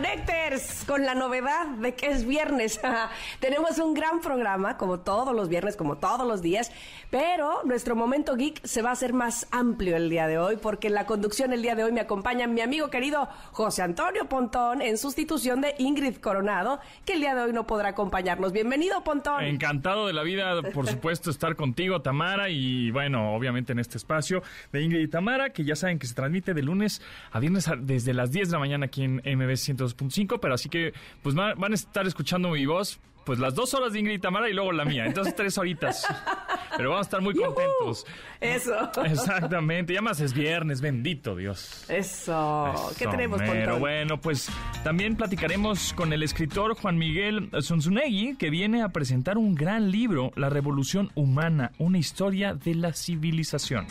Connecters con la novedad de que es viernes. Tenemos un gran programa, como todos los viernes, como todos los días, pero nuestro momento geek se va a hacer más amplio el día de hoy, porque en la conducción el día de hoy me acompaña mi amigo querido José Antonio Pontón en sustitución de Ingrid Coronado, que el día de hoy no podrá acompañarnos. Bienvenido, Pontón. Encantado de la vida, por supuesto, estar contigo, Tamara, y bueno, obviamente en este espacio de Ingrid y Tamara, que ya saben que se transmite de lunes a viernes desde las 10 de la mañana aquí en MB 102 92.5, pero así que pues van a estar escuchando mi voz pues las dos horas de Ingrid y Tamara y luego la mía. Entonces tres horitas. Pero vamos a estar muy contentos. Eso. Exactamente. Ya más es viernes, bendito Dios. Eso. ¿Qué tenemos Pero bueno, pues también platicaremos con el escritor Juan Miguel Zunzunegui, que viene a presentar un gran libro, La Revolución Humana, una historia de la civilización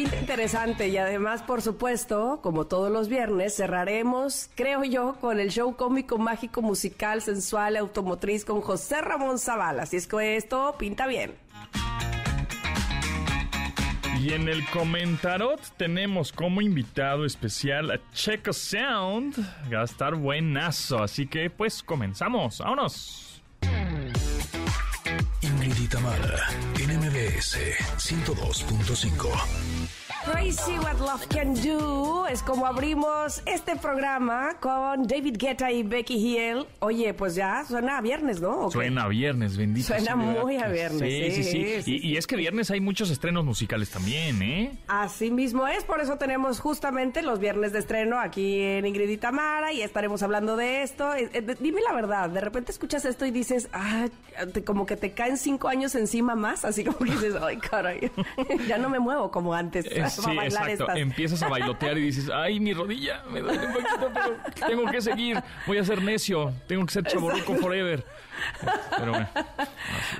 interesante y además, por supuesto, como todos los viernes, cerraremos, creo yo, con el show cómico, mágico, musical, sensual, automotriz con José Ramón Zavala. Así es que esto pinta bien. Y en el comentarot tenemos como invitado especial a Checo Sound. Va a estar buenazo, así que pues comenzamos. ¡Vámonos! Ingrid NMBS 102.5. Crazy What Love Can Do es como abrimos este programa con David Guetta y Becky Hill. Oye, pues ya suena a viernes, ¿no? Suena a viernes, bendito. Suena muy a viernes. Sí, sí, sí. y, es que viernes hay muchos estrenos musicales también, ¿eh? Así mismo es, por eso tenemos justamente los viernes de estreno aquí en Ingrid y Tamara y estaremos hablando de esto. Eh, eh, dime la verdad, de repente escuchas esto y dices, ah, como que te caen cinco años encima más, así como que dices, ay, caray, ya no me muevo como antes sí, exacto. Empiezas a bailotear y dices, ay, mi rodilla, me duele un poquito, pero tengo que seguir, voy a ser necio, tengo que ser chaborruco forever. Bueno.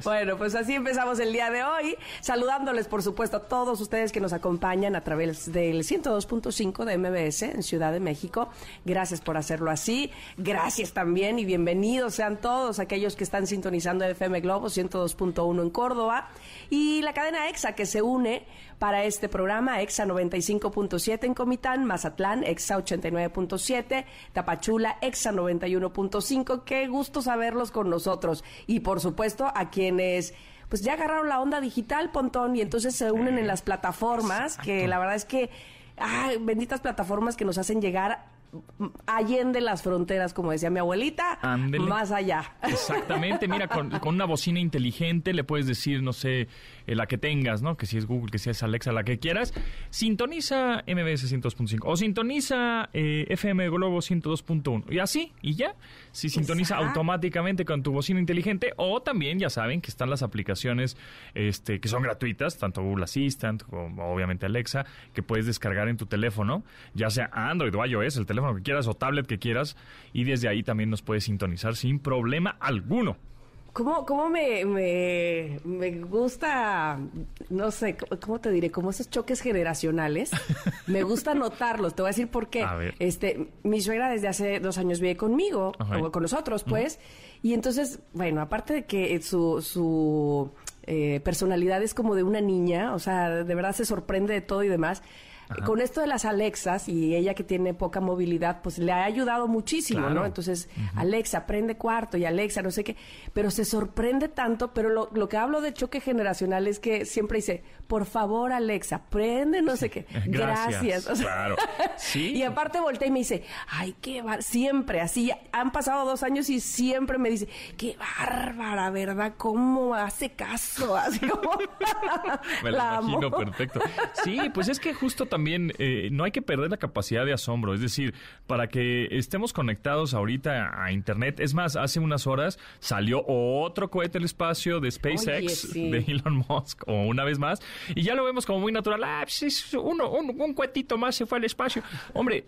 Bueno, pues así empezamos el día de hoy, saludándoles, por supuesto, a todos ustedes que nos acompañan a través del 102.5 de MBS en Ciudad de México. Gracias por hacerlo así. Gracias también y bienvenidos sean todos aquellos que están sintonizando FM Globo 102.1 en Córdoba y la cadena EXA que se une para este programa, EXA 95.7 en Comitán, Mazatlán, EXA 89.7, Tapachula, EXA 91.5. Qué gusto saberlos con nosotros. Y por supuesto, a quienes pues ya agarraron la onda digital, Pontón, y entonces se unen en las plataformas, que la verdad es que, ay, benditas plataformas que nos hacen llegar allende las fronteras, como decía mi abuelita, más allá. Exactamente, mira, con, una bocina inteligente le puedes decir, no sé, eh, la que tengas, ¿no? Que si es Google, que si es Alexa, la que quieras. Sintoniza MBS 102.5 o sintoniza eh, FM Globo 102.1 y así, y ya. Si sintoniza automáticamente con tu bocina inteligente o también ya saben que están las aplicaciones este, que son gratuitas, tanto Google Assistant como obviamente Alexa, que puedes descargar en tu teléfono, ya sea Android o iOS, el teléfono teléfono que quieras o tablet que quieras y desde ahí también nos puedes sintonizar sin problema alguno. ¿Cómo, cómo me, me, gusta, no sé, ¿cómo te diré? Como esos choques generacionales. me gusta notarlos. Te voy a decir por qué. Este, mi suegra desde hace dos años vive conmigo, o con nosotros, pues. Y entonces, bueno, aparte de que su, su eh, personalidad es como de una niña, o sea, de verdad se sorprende de todo y demás. Con esto de las Alexas y ella que tiene poca movilidad, pues le ha ayudado muchísimo, ¿no? Entonces, Alexa, prende cuarto y Alexa, no sé qué, pero se sorprende tanto, pero lo, lo, que hablo de choque generacional es que siempre dice, por favor, Alexa, prende no sé qué. Gracias. claro. ¿Sí? Y aparte voltea y me dice, ay, qué bar siempre así, han pasado dos años y siempre me dice, qué bárbara, ¿verdad? ¿Cómo hace caso? Así como... me la imagino perfecto. Sí, pues es que justo también eh, no hay que perder la capacidad de asombro. Es decir, para que estemos conectados ahorita a Internet, es más, hace unas horas salió otro cohete al espacio de SpaceX de Elon Musk, o una vez más, y ya lo vemos como muy natural. Ah, pues uno, un, un cohetito más se fue al espacio. Hombre,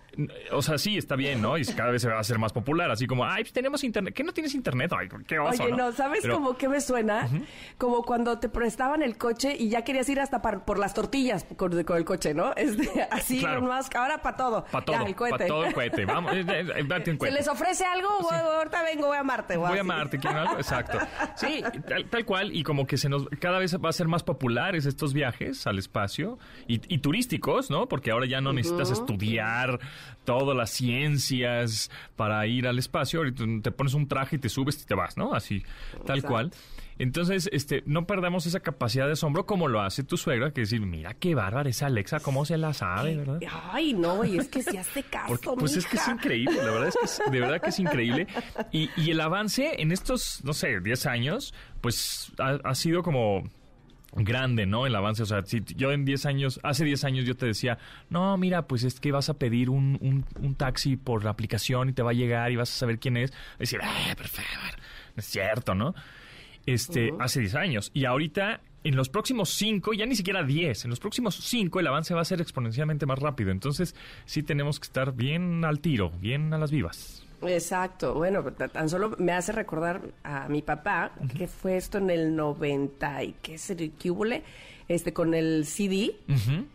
o sea, sí, está bien, ¿no? Y cada vez se va a hacer más popular, así como, ay, pues tenemos Internet. ¿Qué no tienes Internet? Ay, qué oso, Oye, no, ¿sabes cómo que me suena? Como cuando te prestaban el coche y ya querías ir hasta por las tortillas con, el coche, ¿no? Es así Claro. Musk, ahora para todo. Para todo, Ya, el cohete. para todo el cohete. Vamos, eh, eh, date un ¿Se cohete. les ofrece algo? Voy- ahorita vengo, voy a Marte. Voy a. Marte, ¿quieren algo? Exacto. Sí, tal, tal cual, y como que se nos cada vez va a ser más populares estos viajes al espacio y, y turísticos, ¿no? Porque ahora ya no necesitas estudiar todas las ciencias para ir al espacio, ahorita te pones un traje y te subes y te vas, ¿no? Así, tal Exacto. cual. Entonces, este, no perdamos esa capacidad de asombro como lo hace tu suegra, que decir, mira qué bárbara esa Alexa, cómo se la sabe, ¿verdad? Ay, no, y es que si hace caso, Porque, pues es que es increíble, la verdad es que es, de verdad que es increíble. Y, y el avance en estos, no sé, 10 años, pues ha, ha sido como grande, ¿no? El avance, o sea, si yo en 10 años, hace 10 años yo te decía, no, mira, pues es que vas a pedir un, un, un taxi por la aplicación y te va a llegar y vas a saber quién es. Decir, ah, por favor, no es cierto, ¿no? Este, hace 10 años. Y ahorita, en los próximos 5, ya ni siquiera 10, en los próximos 5 el avance va a ser exponencialmente más rápido. Entonces, sí tenemos que estar bien al tiro, bien a las vivas. Exacto. Bueno, tan solo me hace recordar a mi papá, que fue esto en el 90 y qué es el qué húbole, este, con el CD. Ujú.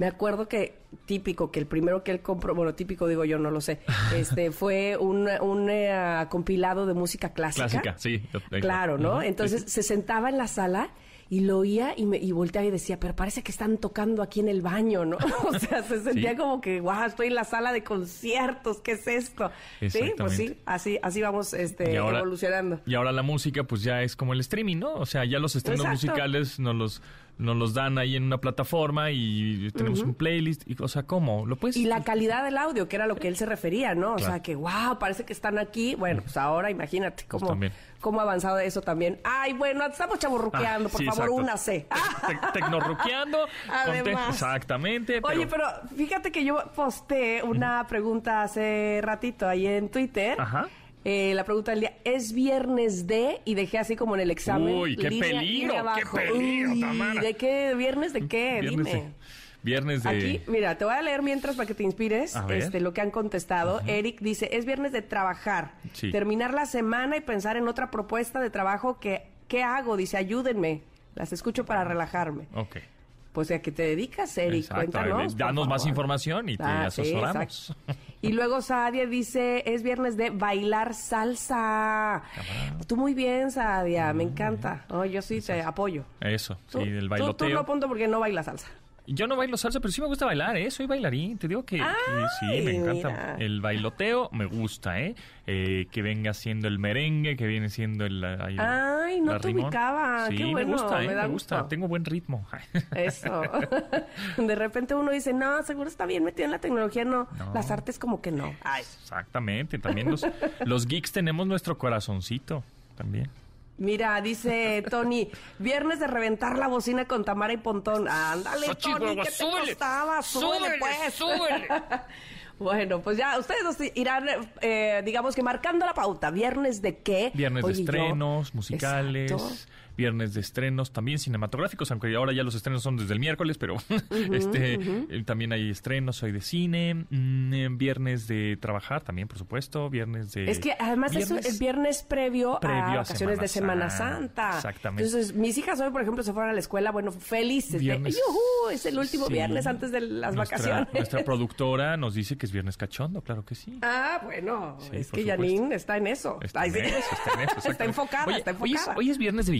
Me acuerdo que típico, que el primero que él compró, bueno, típico digo yo, no lo sé, este, fue un, un eh, compilado de música clásica. Clásica, sí. Claro, ¿no? Entonces se sentaba en la sala y lo oía y, me, y volteaba y decía, pero parece que están tocando aquí en el baño, ¿no? o sea, se sentía Sí. como que, wow, estoy en la sala de conciertos, ¿qué es esto? Sí, pues sí, así, así vamos este, Y ahora- evolucionando. Y ahora la música, pues ya es como el streaming, ¿no? O sea, ya los estrenos Exacto. musicales nos los, nos los dan ahí en una plataforma y tenemos un playlist. Y, o sea, ¿cómo? ¿Lo puedes? Y la calidad del audio, que era lo que él se refería, ¿no? O Claro. sea, que wow, parece que están aquí. Bueno, pues ahora imagínate cómo, también. cómo ha avanzado eso también. Ay, bueno, estamos chaburruqueando, Ah, por sí, favor, únase. Te- Tecnorruqueando. Exactamente. Oye, pero fíjate que yo posté una pregunta hace ratito ahí en Twitter. Ajá. Eh, la pregunta del día, ¿es viernes de? Y dejé así como en el examen. Uy, qué línea- peligro, línea qué peligro, Uy, Tamara. ¿De qué? ¿Viernes de qué? Viernes Dime. de, viernes de... Aquí, mira, te voy a leer mientras para que te inspires este, lo que han contestado. Eric dice, es viernes de trabajar, Sí. terminar la semana y pensar en otra propuesta de trabajo que, ¿qué hago? Dice, ayúdenme, las escucho para relajarme. Ok. Pues a qué te dedicas, Eric, cuéntanos. Danos más información y te Ah, asesoramos. y luego Sadia dice, es viernes de bailar salsa. Tú muy bien, Sadia, me encanta. Oh, yo sí te apoyo. Eso, sí, el bailoteo. Tú, no apunto porque no bailas salsa. Yo no bailo salsa, pero sí me gusta bailar, ¿eh? Soy bailarín. Te digo que, que sí, me encanta. mira. El bailoteo me gusta, ¿eh? Eh, Que venga siendo el merengue, que viene siendo el... el- Ay, no te rimón. ubicaba. Sí, Qué me bueno, gusta, ¿eh? me da gusta. gusto. Tengo buen ritmo. Eso. De repente uno dice, no, seguro está bien metido en la tecnología. No, No. las artes como que no. Ay. Exactamente. También los, los geeks tenemos nuestro corazoncito. También. Mira, dice Tony, viernes de reventar la bocina con Tamara y Pontón. Ándale, Tony, ¿qué te súbele, costaba? Súbele, súbele, pues. súbele. bueno, pues ya, ustedes nos irán, eh, digamos que marcando la pauta. ¿Viernes de qué? Viernes Oye, de yo- estrenos musicales. Exacto. Viernes de estrenos también cinematográficos, aunque ahora ya los estrenos son desde el miércoles, pero este eh, también hay estrenos hoy de cine. Mm, eh, viernes de trabajar también, por supuesto. Viernes de. Es que además es viernes- el viernes previo, Previo a vacaciones de Semana Santa. Exactamente. Entonces, mis hijas hoy, por ejemplo, se fueron a la escuela, bueno, felices. de, Viernes- "Yujú, es el último Sí. viernes antes de las Nuestra- vacaciones. Nuestra productora nos dice que es viernes cachondo, claro que sí. Ah, bueno, Sí, es que. Janine está en eso. Está en eso, está en eso, Está enfocada, Oye, está hoy es-. Hoy es, viernes de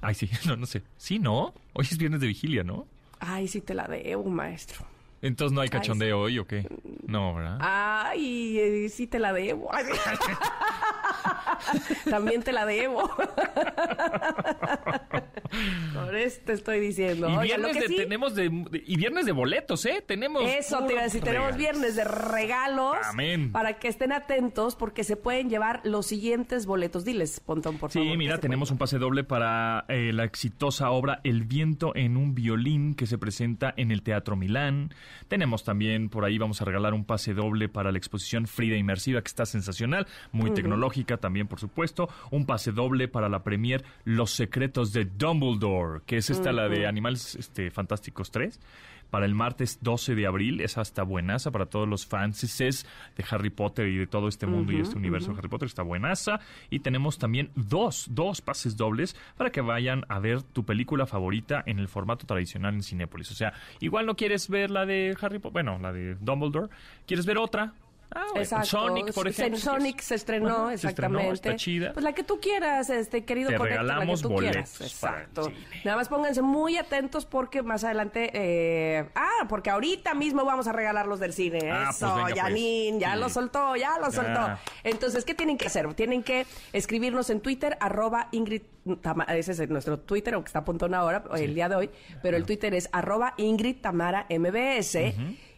Ay, sí, no, no sé. Sí, ¿no? Hoy es viernes de vigilia, ¿no? Ay, sí te la debo, maestro. Entonces no hay cachondeo hoy o qué? No, ¿verdad? Ay, eh, sí te la debo. También te la debo. Por eso te estoy diciendo. y viernes lo que de, sí- tenemos de, de- y viernes de boletos, ¿eh? Tenemos Eso te iba a decir, tenemos regalos. viernes de regalos Amén. para que estén atentos porque se pueden llevar los siguientes boletos. Diles, Pontón, por favor. Sí, ¿qué mira, tenemos un pase doble para eh, la exitosa obra El viento en un violín que se presenta en el Teatro Milán. Tenemos también, por ahí vamos a regalar un pase doble para la exposición Frida Inmersiva que está sensacional, muy tecnológica también, por supuesto. Un pase doble para la premier Los secretos de Dumbledore, que es esta la de Animales este, Fantásticos 3. Para el martes 12 de abril. Es hasta buenaza para todos los fans de Harry Potter y de todo este mundo y este universo de Harry Potter. Está buenaza. Y tenemos también dos, dos pases dobles para que vayan a ver tu película favorita en el formato tradicional en Cinépolis. O sea, igual no quieres ver la de Harry Potter, bueno, la de Dumbledore, quieres ver otra, Ah, Exacto. Sonic, por ejemplo. Sonic se estrenó, exactamente. está chida. Pues la que tú quieras, este querido Te regalamos la que tú quieras. Exacto. Nada más pónganse muy atentos porque más adelante, eh, ah, porque ahorita mismo vamos a regalar los del cine. Ah, pues Eso, pues ya lo soltó, ya lo soltó. Entonces, ¿qué tienen que hacer? Tienen que escribirnos en Twitter, arroba Ingrid Tamara, ese es nuestro Twitter, aunque está apuntando ahora, el día de hoy, pero el Twitter es arroba Ingrid Tamara MBS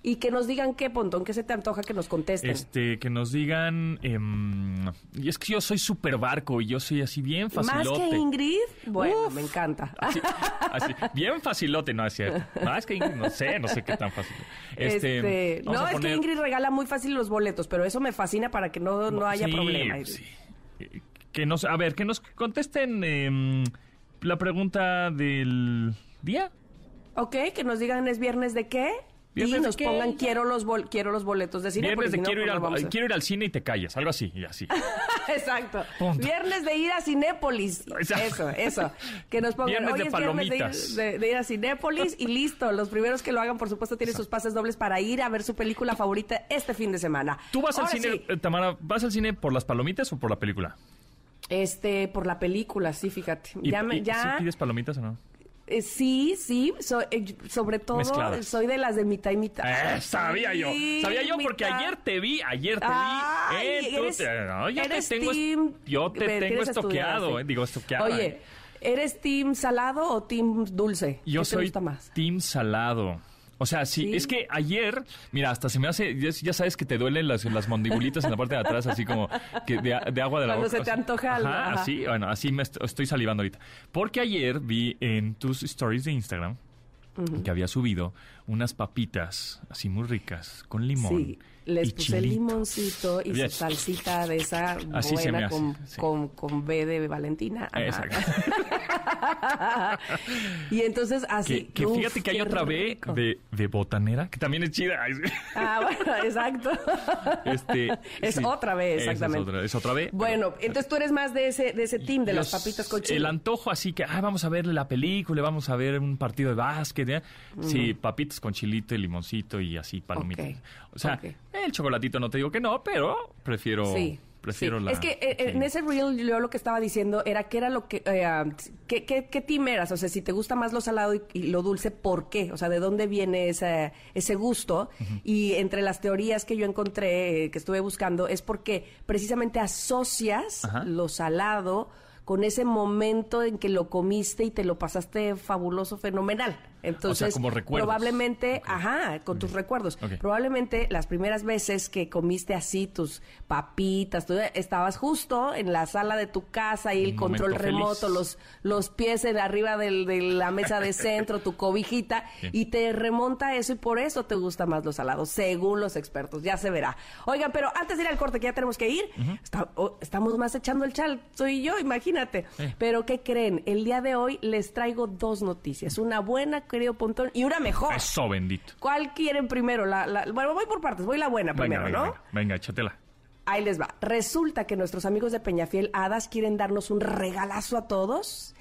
y que nos digan qué, Pontón, qué se te antoja que nos contesten. Este, que nos digan, em, y es que yo soy súper barco y yo soy así bien facilote. ¿Más que Ingrid? Bueno, me encanta. Así, bien facilote, no es cierto. Más que Ingrid, no sé, no sé qué tan fácil. Este, este no, es que Ingrid regala muy fácil los boletos, pero eso me fascina para que no, no haya problema. Sí. Que nos, a ver, que nos contesten em, la pregunta del día. Ok, que nos digan es viernes de qué y nos pongan quiero los quiero los boletos de cine. Viernes de quiero, ir al, quiero ir al cine y te callas, algo así y así. Exacto. Viernes de ir a Cinépolis. Eso, eso. Que nos pongan viernes de palomitas. de, ir, a Cinépolis y listo. Los primeros que lo hagan, por supuesto, tienen sus pases dobles para ir a ver su película favorita este fin de semana. ¿Tú vas al cine, eh, Tamara, vas al cine por las palomitas o por la película? Este, por la película, sí, fíjate. ya, ya... pides palomitas o no? Eh, sí, sí, eh, sobre todo soy de las de mitad y mitad. Eh, sabía yo, sabía yo porque ayer te vi, ayer te vi. Eres, yo te tengo, yo te tengo estoqueado, digo estoqueado. Oye, ¿eres team salado o team dulce? Yo soy team salado. O sea, sí, es que ayer, mira, hasta se me hace, ya, sabes que te duelen las, las mandibulitas en la parte de atrás, así como que de, agua de la boca. Cuando se te antoja algo. Ajá, así, bueno, así me estoy salivando ahorita. Porque ayer vi en tus stories de Instagram que había subido unas papitas así muy ricas con limón. Sí, les puse limoncito y su salsita de esa buena con, con, B de Valentina. Exacto. y entonces así. Que, fíjate que hay otra B de, botanera, que también es chida. ah, bueno, exacto. Este, es otra B, exactamente. Es otra, B. Bueno, entonces tú eres más de ese, de ese team, de las papitas con chile. El antojo así que, ah, vamos a ver la película, vamos a ver un partido de básquet. ¿eh? Sí, papitas con chilito y limoncito y así palomitas. O sea, el chocolatito no te digo que no, pero prefiero... Sí Prefiero la... Es que eh, en ese reel yo lo que estaba diciendo era que era lo que... Eh, ¿qué, qué, team eras? O sea, si te gusta más lo salado y, lo dulce, ¿por qué? O sea, ¿de dónde viene ese, ese gusto? Y entre las teorías que yo encontré, eh, que estuve buscando, es porque precisamente asocias lo salado con ese momento en que lo comiste y te lo pasaste fabuloso, fenomenal. Entonces, probablemente, ajá, con tus recuerdos. Probablemente las primeras veces que comiste así tus papitas, tú estabas justo en la sala de tu casa y el control remoto, los los pies en arriba de la mesa de centro, tu cobijita y te remonta eso y por eso te gusta más los salados, según los expertos. Ya se verá. Oigan, pero antes de ir al corte que ya tenemos que ir, estamos más echando el chal, soy yo, imagínate. Pero ¿qué creen? El día de hoy les traigo dos noticias, una buena querido Pontón, y una mejor. Eso, bendito. ¿Cuál quieren primero? La, bueno, voy por partes, voy la buena primero, ¿no? Venga, venga, échatela. Ahí les va. Resulta que nuestros amigos de Peñafiel Hadas quieren darnos un regalazo a todos.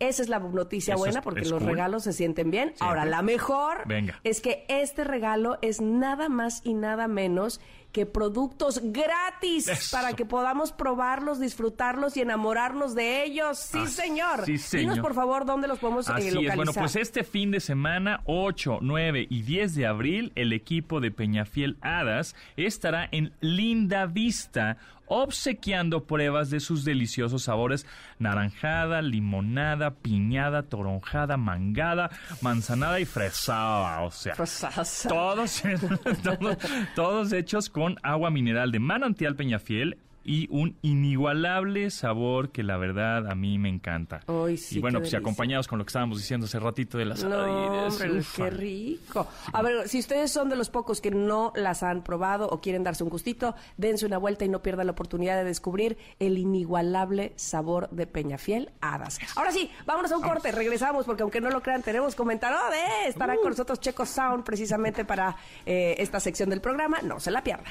Esa es la noticia buena porque los regalos se sienten bien. Ahora, la mejor Venga. es que este regalo es nada más y nada menos que productos gratis para que podamos probarlos, disfrutarlos y enamorarnos de ellos. Sí, ah, señor. Sí, señor. Dinos, por favor, dónde los podemos eh, Así localizar. Es. Bueno, pues este fin de semana, 8, 9 y 10 de abril, el equipo de Peñafiel Hadas estará en Linda Vista obsequiando pruebas de sus deliciosos sabores naranjada, limonada, piñada, toronjada, mangada, manzanada y fresada. O sea, todos, todos, todos hechos con agua mineral de manantial Peñafiel y un inigualable sabor que la verdad a mí me encanta. sí, y bueno, pues acompañados con lo que estábamos diciendo hace ratito de las no, qué rico. A ver, si ustedes son de los pocos que no las han probado o quieren darse un gustito, dense una vuelta y no pierdan la oportunidad de descubrir el inigualable sabor de Peñafiel Hadas. Ahora sí, vámonos a un corte, regresamos porque aunque no lo crean, tenemos comentario de estará con uh. nosotros Checo Sound precisamente para eh, esta sección del programa, no se la pierda.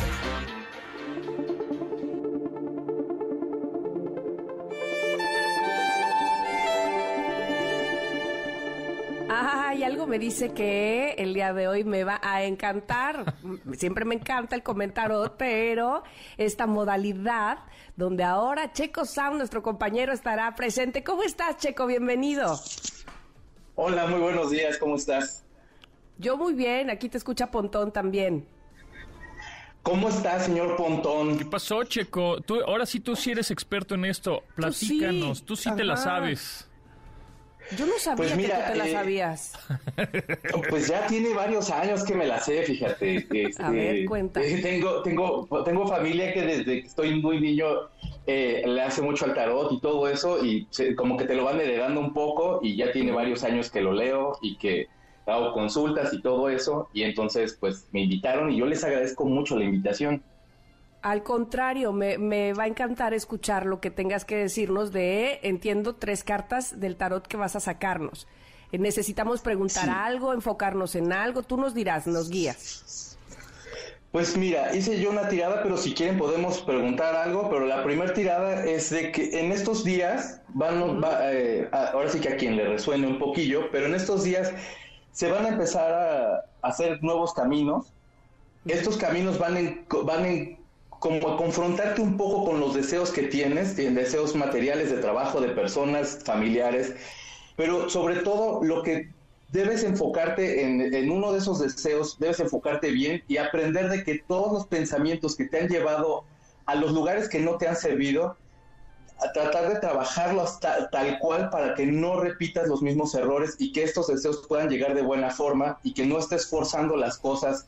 Y algo me dice que el día de hoy me va a encantar. Siempre me encanta el comentario, pero esta modalidad donde ahora Checo Sound, nuestro compañero, estará presente. ¿Cómo estás, Checo? Bienvenido. Hola, muy buenos días. ¿Cómo estás? Yo muy bien. Aquí te escucha Pontón también. ¿Cómo estás, señor Pontón? ¿Qué pasó, Checo? Tú, ahora sí tú sí eres experto en esto. Platícanos. Tú sí, te la sabes. Yo no sabía pues que tú te la eh, sabías. Pues ya tiene varios años que me la sé, fíjate. a ver, este, cuenta. Eh, tengo, tengo, tengo familia que desde que estoy muy niño eh, le hace mucho al tarot y todo eso, y como que te lo van heredando un poco, y ya tiene varios años que lo leo y que hago consultas y todo eso, y entonces pues me invitaron y yo les agradezco mucho la invitación. Al contrario, me, va a encantar escuchar lo que tengas que decirnos de, entiendo, tres cartas del tarot que vas a sacarnos. Eh, necesitamos preguntar algo, enfocarnos en algo. Tú nos dirás, nos guías. Pues mira, hice yo una tirada, pero si quieren podemos preguntar algo, pero la primera tirada es de que en estos días, van, eh, ahora sí que a quien le resuene un poquillo, pero en estos días se van a empezar a hacer nuevos caminos. Estos caminos van en, van en como confrontarte un poco con los deseos que tienes, deseos materiales de trabajo, de personas, familiares, pero sobre todo lo que debes enfocarte en, uno de esos deseos, debes enfocarte bien y aprender de que todos los pensamientos que te han llevado a los lugares que no te han servido, a tratar de trabajarlos tal cual para que no repitas los mismos errores y que estos deseos puedan llegar de buena forma y que no estés forzando las cosas.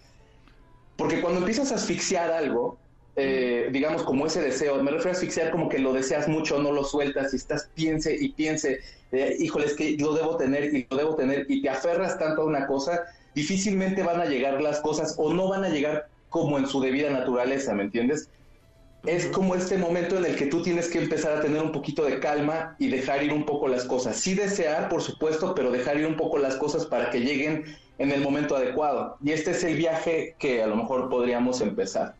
Porque cuando empiezas a asfixiar algo, eh, digamos, como ese deseo. Me refiero a asfixiar como que lo deseas mucho, no lo sueltas y estás piense y piense, eh, híjole, es que lo debo tener y lo debo tener y te aferras tanto a una cosa, difícilmente van a llegar las cosas o no van a llegar como en su debida naturaleza, ¿me entiendes? Es como este momento en el que tú tienes que empezar a tener un poquito de calma y dejar ir un poco las cosas. Sí desear, por supuesto, pero dejar ir un poco las cosas para que lleguen en el momento adecuado. Y este es el viaje que a lo mejor podríamos empezar.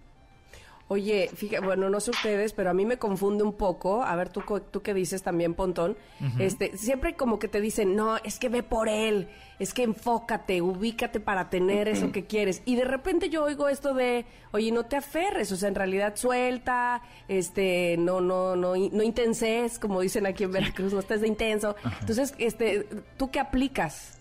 Oye, fíjate, bueno, no sé ustedes, pero a mí me confunde un poco. A ver, tú, tú qué dices también, Pontón. este, siempre como que te dicen, no, es que ve por él, es que enfócate, ubícate para tener eso que quieres. Y de repente yo oigo esto de, oye, no te aferres, o sea, en realidad suelta, este, no, no, no, no intenses, como dicen aquí en Veracruz, no estés de intenso. Entonces, este, ¿tú qué aplicas?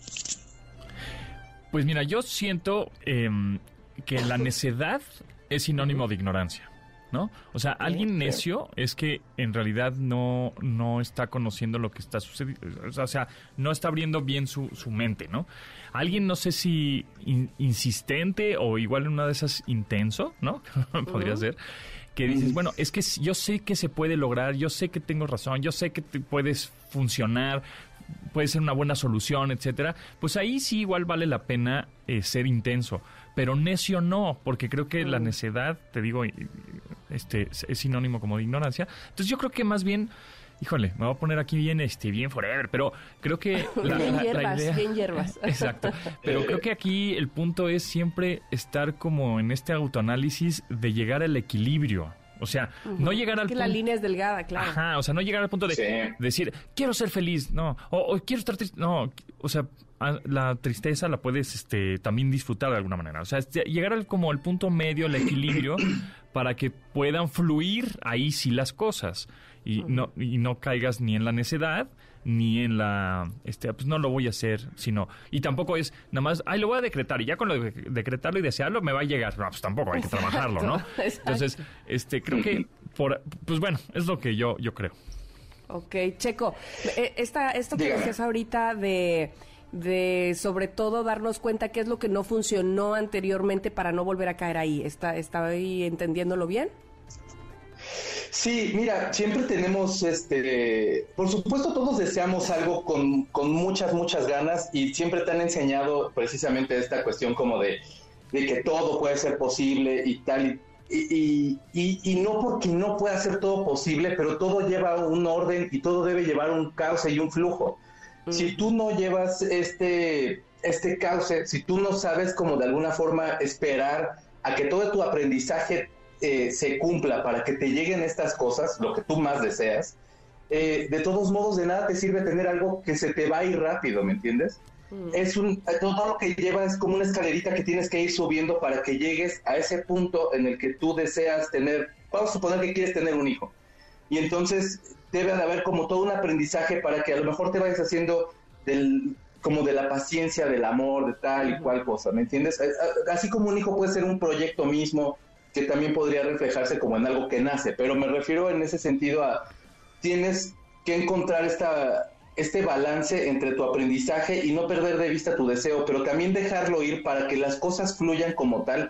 Pues mira, yo siento em, que la necedad es sinónimo de ignorancia. ¿no? O sea, alguien necio es que en realidad no, no está conociendo lo que está sucediendo, o sea, no está abriendo bien su, su mente, ¿no? Alguien, no sé si insistente o igual una de esas intenso, ¿no? Podría ser, que dices, bueno, es que yo sé que se puede lograr, yo sé que tengo razón, yo sé que te puedes funcionar, puede ser una buena solución, etcétera, pues ahí sí igual vale la pena eh, ser intenso pero necio no, porque creo que la mm. necedad, te digo, este es sinónimo como de ignorancia. Entonces yo creo que más bien híjole, me voy a poner aquí bien, este, bien forever, pero creo que la, bien hierbas, bien hierbas. Exacto. Pero creo que aquí el punto es siempre estar como en este autoanálisis de llegar al equilibrio. O sea, no llegar al que la línea es delgada, claro. Ajá, o sea, no llegar al punto de decir, quiero ser feliz, no, o, o quiero estar triste, no, o sea, la tristeza la puedes este, también disfrutar de alguna manera. O sea, llegar al, como al punto medio, el equilibrio, para que puedan fluir ahí sí las cosas. y, no, y no caigas ni en la necedad ni en la, este, pues no lo voy a hacer, sino, y tampoco es nada más, ay, lo voy a decretar y ya con lo de decretarlo y desearlo me va a llegar, no, pues tampoco hay que trabajarlo, ¿no? Entonces, este, creo que, por, pues bueno, es lo que yo, yo creo. Ok, Checo, eh, esta, esto que decías ahorita de de sobre todo darnos cuenta qué es lo que no funcionó anteriormente para no volver a caer ahí. ¿Está, ¿Está ahí entendiéndolo bien? Sí, mira, siempre tenemos, este, por supuesto todos deseamos algo con, con muchas, muchas ganas y siempre te han enseñado precisamente esta cuestión como de, de que todo puede ser posible y tal. Y, y, y, no porque no pueda ser todo posible, pero todo lleva un orden y todo debe llevar un cauce y un flujo. Si tú no llevas este, este cauce, si tú no sabes como de alguna forma esperar a que todo tu aprendizaje eh, se cumpla para que te lleguen estas cosas, lo que tú más deseas, eh, de todos modos de nada te sirve tener algo que se te va a ir rápido, ¿me entiendes? Es un, todo lo que lleva es como una escalerita que tienes que ir subiendo para que llegues a ese punto en el que tú deseas tener, vamos a suponer que quieres tener un hijo. Y entonces debe de haber como todo un aprendizaje para que a lo mejor te vayas haciendo del, como de la paciencia, del amor, de tal y cual cosa, ¿me entiendes? Así como un hijo puede ser un proyecto mismo, que también podría reflejarse como en algo que nace, pero me refiero en ese sentido a, tienes que encontrar esta, este balance entre tu aprendizaje y no perder de vista tu deseo, pero también dejarlo ir para que las cosas fluyan como tal.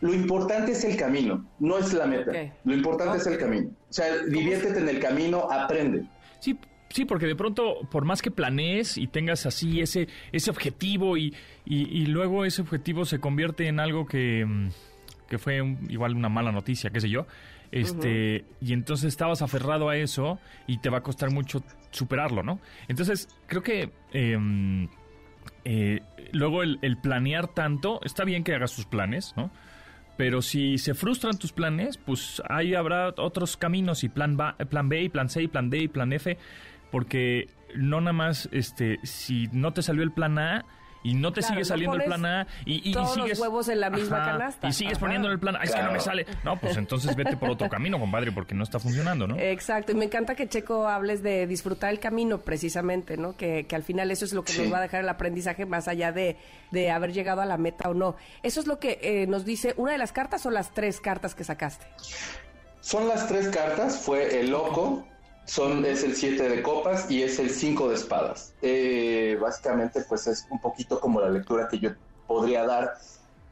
Lo importante es el camino, no es la meta. Lo importante es el camino. O sea, diviértete en el camino, aprende. Sí, sí, porque de pronto, por más que planees y tengas así ese, ese objetivo y, y, luego ese objetivo se convierte en algo que, mm, que fue igual una mala noticia, qué sé yo, este, y entonces estabas aferrado a eso y te va a costar mucho superarlo, ¿no? Entonces, creo que em, eh, luego el, planear tanto, está bien que hagas tus planes, ¿no? Pero si se frustran tus planes, pues ahí habrá otros caminos y plan, plan B y plan C y plan D y plan F, porque no nada más, este, si no te salió el plan A, y no te sigue saliendo el plan A y, todos sigues los huevos en la misma canasta. Y sigues poniendo en el plan A, es que no me sale. No, pues entonces vete por otro camino, compadre, porque no está funcionando, ¿no? Exacto, y me encanta que Checo hables de disfrutar el camino precisamente, ¿no? Que, que al final eso es lo que nos va a dejar el aprendizaje más allá de, de haber llegado a la meta o no. Eso es lo que eh, nos dice una de las cartas o las tres cartas que sacaste. Son las tres cartas, fue el loco, son, es el 7 de copas y es el 5 de espadas. Eh, básicamente, pues es un poquito como la lectura que yo podría dar.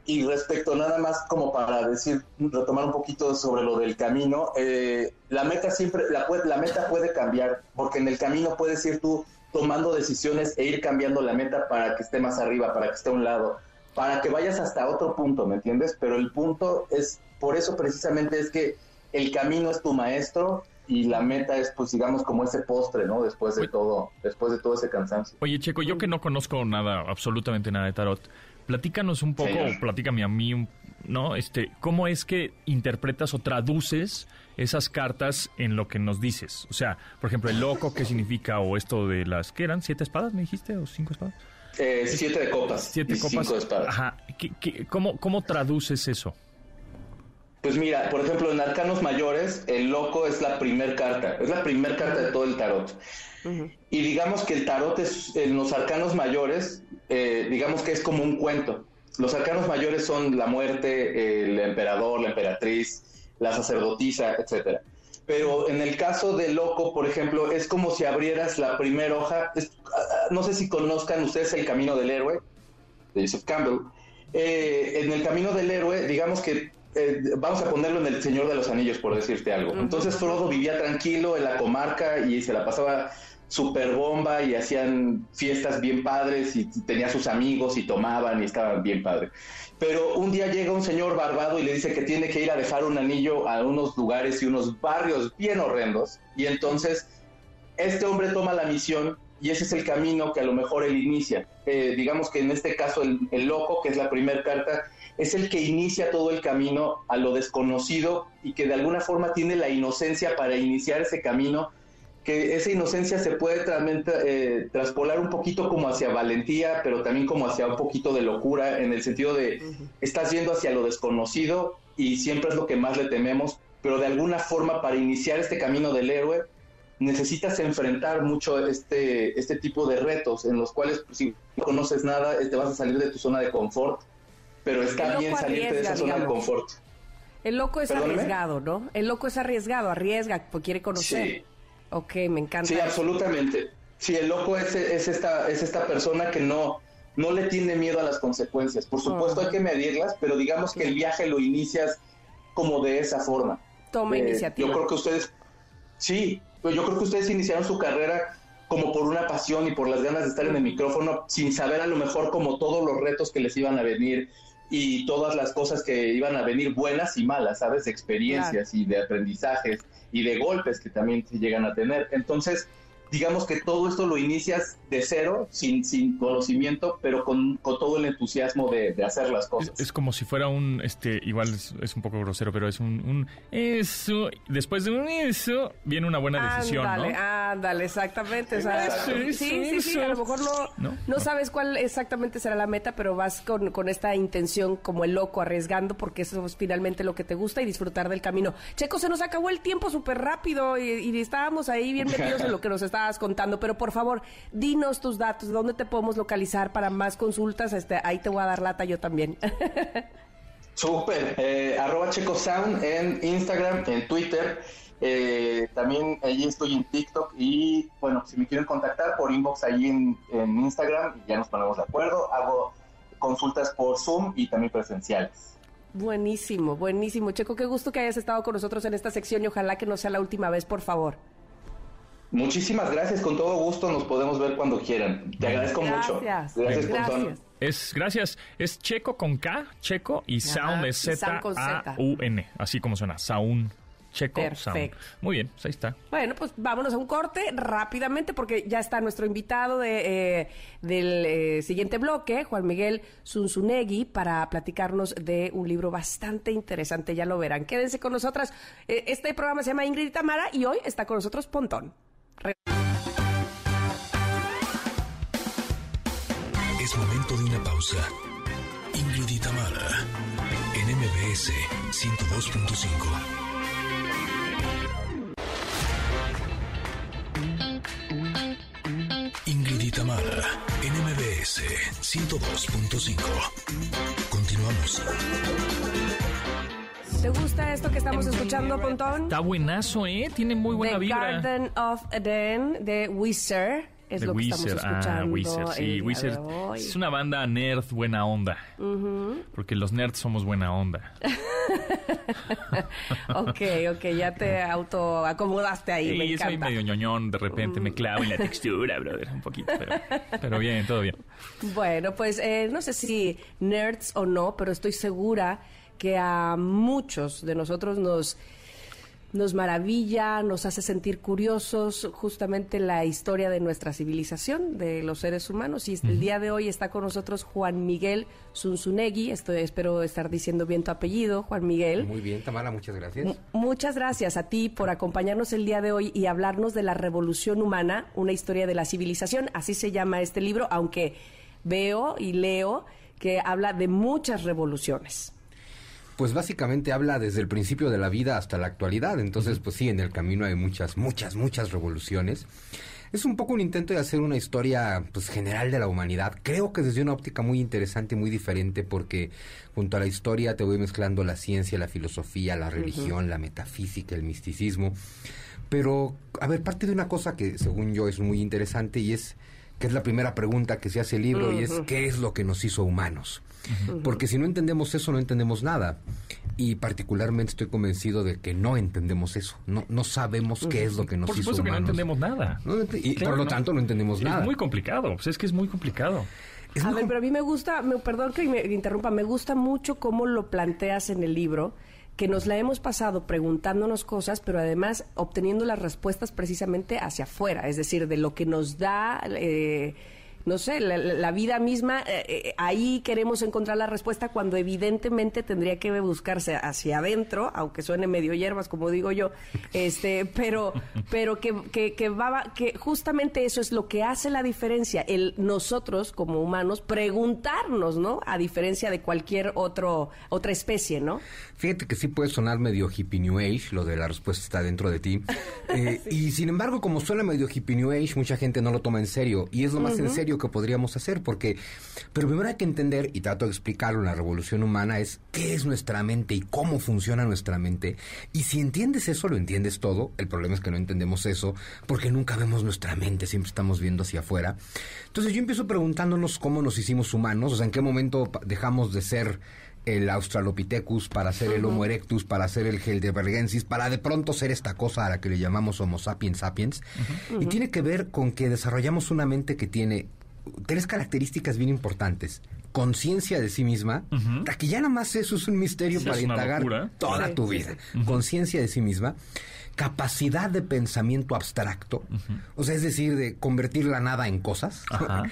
Y respecto nada más como para decir, retomar un poquito sobre lo del camino, eh, la meta siempre, la, la meta puede cambiar, porque en el camino puedes ir tú tomando decisiones e ir cambiando la meta para que esté más arriba, para que esté a un lado, para que vayas hasta otro punto, ¿me entiendes? Pero el punto es, por eso precisamente es que el camino es tu maestro y la meta es pues digamos como ese postre, ¿no? Después de todo, después de todo ese cansancio. Oye, Checo, yo que no conozco nada, absolutamente nada de tarot, platícanos un poco, platícame a mí, ¿no? Este, ¿cómo es que interpretas o traduces esas cartas en lo que nos dices? O sea, por ejemplo, el loco, ¿qué significa? O esto de las, ¿qué eran? ¿Siete espadas, me dijiste? ¿O cinco espadas? Eh, siete de copas. Siete copas. Cinco de espadas. Ajá. cómo, ¿Cómo traduces eso? Pues mira, por ejemplo, en Arcanos Mayores, el loco es la primer carta, es la primer carta de todo el tarot. Y digamos que el tarot es, en los Arcanos Mayores, eh, digamos que es como un cuento. Los Arcanos Mayores son la muerte, el emperador, la emperatriz, la sacerdotisa, etcétera. Pero en el caso del loco, por ejemplo, es como si abrieras la primera hoja. Ah, no sé si conozcan ustedes el camino del héroe, de Joseph Campbell. Eh, en el camino del héroe, digamos que eh, vamos a ponerlo en El Señor de los Anillos, por decirte algo. Entonces Frodo vivía tranquilo en la comarca y se la pasaba super bomba y hacían fiestas bien padres y tenía sus amigos y tomaban y estaban bien padres. Pero un día llega un señor barbado y le dice que tiene que ir a dejar un anillo a unos lugares y unos barrios bien horrendos. Y entonces este hombre toma la misión y ese es el camino que a lo mejor él inicia. Eh, digamos que en este caso el, el loco, que es la primera carta, es el que inicia todo el camino a lo desconocido y que de alguna forma tiene la inocencia para iniciar ese camino, que esa inocencia se puede eh, traspolar un poquito como hacia valentía, pero también como hacia un poquito de locura, en el sentido de estás yendo hacia lo desconocido y siempre es lo que más le tememos, pero de alguna forma para iniciar este camino del héroe necesitas enfrentar mucho este, este tipo de retos en los cuales pues, si no conoces nada, te vas a salir de tu zona de confort, pero está bien salirte de esa zona de confort. El loco es arriesgado, ¿no? El loco es arriesgado, arriesga, pues quiere conocer. Sí. Ok, me encanta. Sí, absolutamente. Sí, el loco es, es, esta, es esta persona que no, no le tiene miedo a las consecuencias. Por supuesto hay que medirlas, pero digamos que el viaje lo inicias como de esa forma. Toma eh, iniciativa. Yo creo que ustedes, sí, pues yo creo que ustedes iniciaron su carrera como por una pasión y por las ganas de estar en el micrófono, sin saber a lo mejor como todos los retos que les iban a venir y todas las cosas que iban a venir buenas y malas, ¿sabes? De experiencias y de aprendizajes y de golpes que también se llegan a tener. Entonces, digamos que todo esto lo inicias de cero, sin, sin conocimiento, pero con, con todo el entusiasmo de, de, hacer las cosas. Es, como si fuera un, este, igual es, un poco grosero, pero es un, un, eso, después de un eso, viene una buena decisión, ándale, ¿no? Ándale, exactamente. sí, sí, sí, a lo mejor no, no, sabes cuál exactamente será la meta, pero vas con, con esta intención como el loco, arriesgando, porque eso es finalmente lo que te gusta y disfrutar del camino. Checo, se nos acabó el tiempo súper rápido y, y estábamos ahí bien metidos en lo que nos está estabas contando, pero por favor, dinos tus datos, dónde te podemos localizar para más consultas, este, ahí te voy a dar lata yo también. Súper, eh, arroba checosound en Instagram, en Twitter, eh, también allí estoy en TikTok y bueno, si me quieren contactar por inbox ahí en, en Instagram, ya nos ponemos de acuerdo, hago consultas por Zoom y también presenciales. Buenísimo, buenísimo. Checo, qué gusto que hayas estado con nosotros en esta sección y ojalá que no sea la última vez, por favor. Muchísimas gracias, con todo gusto nos podemos ver cuando quieran. Te agradezco mucho. Gracias, gracias. Es, gracias, es Checo con K, Checo, y Sound es Z-A-U-N, así como suena, Sound. Checo Perfecto. Muy bien, pues ahí está. Bueno, pues vámonos a un corte rápidamente porque ya está nuestro invitado de, eh, del eh, siguiente bloque, Juan Miguel Zunzunegui, para platicarnos de un libro bastante interesante, ya lo verán. Quédense con nosotras. Eh, este programa se llama Ingrid y Tamara y hoy está con nosotros Pontón. Es momento de una pausa. Ingrid y en MBS 102.5. Ingrid y en MBS 102.5. Continuamos. ¿Te gusta esto que estamos escuchando, Pontón? Está buenazo, ¿eh? Tiene muy buena The vibra. Garden of Eden de Wizard. Es lo que estamos ah, escuchando. Wizard, sí, Wizard es una banda nerd buena onda. Porque los nerds somos buena onda. ok, ok, ya te auto acomodaste ahí. Sí, me encanta. soy medio ñoñón, de repente me clavo en la textura, brother, un poquito, pero, pero bien, todo bien. Bueno, pues eh, no sé si nerds o no, pero estoy segura que a muchos de nosotros nos nos maravilla, nos hace sentir curiosos justamente la historia de nuestra civilización, de los seres humanos. Y el día de hoy está con nosotros Juan Miguel Zunzunegui. Estoy, espero estar diciendo bien tu apellido, Juan Miguel. Muy bien, Tamara, muchas gracias. muchas gracias a ti por acompañarnos el día de hoy y hablarnos de la revolución humana, una historia de la civilización. Así se llama este libro, aunque veo y leo que habla de muchas revoluciones pues básicamente habla desde el principio de la vida hasta la actualidad. Entonces, pues sí, en el camino hay muchas, muchas, muchas revoluciones. Es un poco un intento de hacer una historia pues general de la humanidad. Creo que desde una óptica muy interesante y muy diferente porque junto a la historia te voy mezclando la ciencia, la filosofía, la religión, la metafísica, el misticismo. Pero, a ver, parte de una cosa que según yo es muy interesante y es que es la primera pregunta que se hace el libro y es ¿qué es lo que nos hizo humanos? Porque si no entendemos eso, no entendemos nada. Y particularmente estoy convencido de que no entendemos eso. No, no sabemos qué es lo que nos por hizo humanos. que no entendemos nada. y por lo tanto no entendemos nada. Es muy complicado. Pues es que es muy complicado. a ver, pero a mí me gusta, me, perdón que me interrumpa, me gusta mucho cómo lo planteas en el libro que nos la hemos pasado preguntándonos cosas, pero además obteniendo las respuestas precisamente hacia afuera, es decir, de lo que nos da... Eh, no sé, la, la vida misma, eh, eh, ahí queremos encontrar la respuesta cuando evidentemente tendría que buscarse hacia adentro, aunque suene medio hierbas, como digo yo, este, pero, pero que, que, que, va, que justamente eso es lo que hace la diferencia, el nosotros como humanos preguntarnos, ¿no? A diferencia de cualquier otro, otra especie, ¿no? Fíjate que sí puede sonar medio hippie new age, lo de la respuesta está dentro de ti. Eh, y sin embargo, como suena medio hippie new age, mucha gente no lo toma en serio. Y es lo más en serio que podríamos hacer, porque, pero primero hay que entender, y trato de explicarlo en la revolución humana, es qué es nuestra mente y cómo funciona nuestra mente. Y si entiendes eso, lo entiendes todo. El problema es que no entendemos eso, porque nunca vemos nuestra mente, siempre estamos viendo hacia afuera. Entonces yo empiezo preguntándonos cómo nos hicimos humanos, o sea, en qué momento dejamos de ser el Australopithecus, para ser el Homo erectus, para ser el Heidelbergensis, para de pronto ser esta cosa a la que le llamamos Homo sapiens sapiens. Y tiene que ver con que desarrollamos una mente que tiene tres características bien importantes. Conciencia de sí misma, que ya nada más eso es un misterio Sí, para indagar locura. toda Sí, tu sí, vida. Conciencia de sí misma, capacidad de pensamiento abstracto, o sea, es decir, de convertir la nada en cosas, Ajá.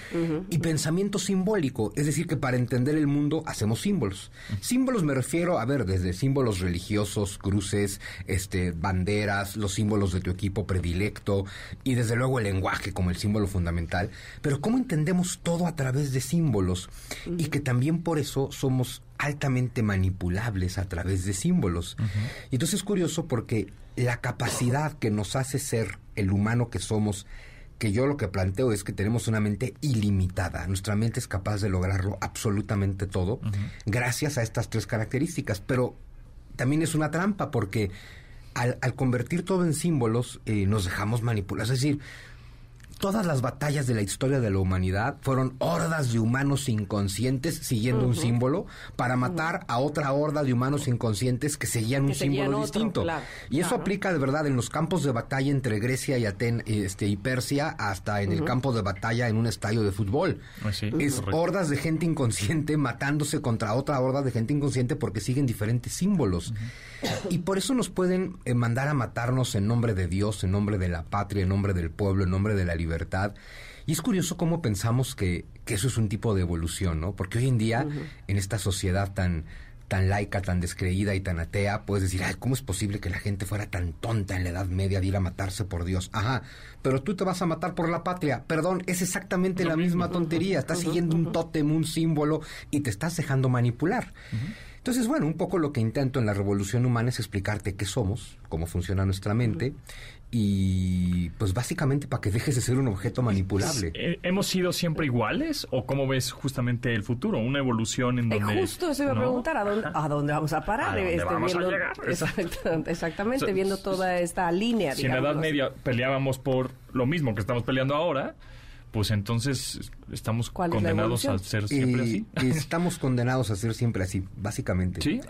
y pensamiento simbólico, es decir, que para entender el mundo hacemos símbolos. Símbolos me refiero a ver desde símbolos religiosos, cruces, este, banderas, los símbolos de tu equipo predilecto y desde luego el lenguaje como el símbolo fundamental, pero cómo entendemos todo a través de símbolos y que también por eso somos altamente manipulables a través de símbolos. Y entonces es curioso porque la capacidad que nos hace ser el humano que somos, que yo lo que planteo es que tenemos una mente ilimitada. Nuestra mente es capaz de lograrlo absolutamente todo gracias a estas tres características. Pero también es una trampa porque al, al convertir todo en símbolos eh, nos dejamos manipular. Es decir, todas las batallas de la historia de la humanidad fueron hordas de humanos inconscientes siguiendo un símbolo para matar a otra horda de humanos inconscientes que seguían un seguían símbolo otro, distinto. claro, y eso aplica de verdad en los campos de batalla entre Grecia y Aten, este, y Persia, hasta en el campo de batalla en un estadio de fútbol. Ah, sí, es correcto. hordas de gente inconsciente matándose contra otra horda de gente inconsciente porque siguen diferentes símbolos. Y por eso nos pueden eh, mandar a matarnos en nombre de Dios, en nombre de la patria, en nombre del pueblo, en nombre de la libertad. Y es curioso cómo pensamos que, que eso es un tipo de evolución, ¿no? Porque hoy en día, en esta sociedad tan tan laica, tan descreída y tan atea, puedes decir, ay, ¿cómo es posible que la gente fuera tan tonta en la Edad Media de ir a matarse por Dios? Ajá, pero tú te vas a matar por la patria. Perdón, es exactamente la misma tontería. Estás siguiendo un tótem, un símbolo y te estás dejando manipular. Entonces, bueno, un poco lo que intento en la revolución humana es explicarte qué somos, cómo funciona nuestra mente y pues básicamente para que dejes de ser un objeto manipulable. Eh, ¿Hemos sido siempre iguales o cómo ves justamente el futuro? Una evolución en Eh, donde... justo se iba a preguntar a dónde, a dónde vamos a parar. ¿A dónde vamos a llegar? Exactamente, O sea, viendo toda esta línea. Si en la Edad. Media peleábamos por lo mismo que estamos peleando ahora, pues entonces estamos ¿Cuál es la condenados a ser siempre así. Y estamos condenados a ser siempre así, básicamente. ¿Sí?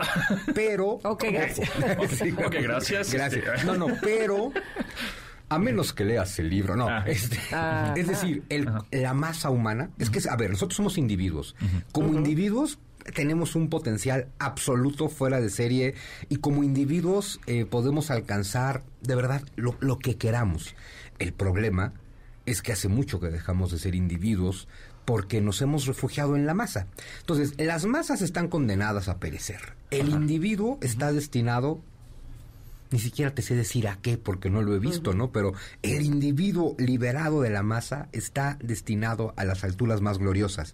Pero. Ok, gracias. Sí, Ok, gracias. Gracias. No, no, pero. A menos que leas el libro, no. Ah. este, Ajá. es decir, el- la masa humana, es que, a ver, nosotros somos individuos. Como individuos tenemos un potencial absoluto fuera de serie y como individuos eh, podemos alcanzar de verdad lo, lo que queramos. El problema es que hace mucho que dejamos de ser individuos porque nos hemos refugiado en la masa. Entonces, las masas están condenadas a perecer. El individuo está destinado ni siquiera te sé decir a qué porque no lo he visto, ¿no? Pero el individuo liberado de la masa está destinado a las alturas más gloriosas.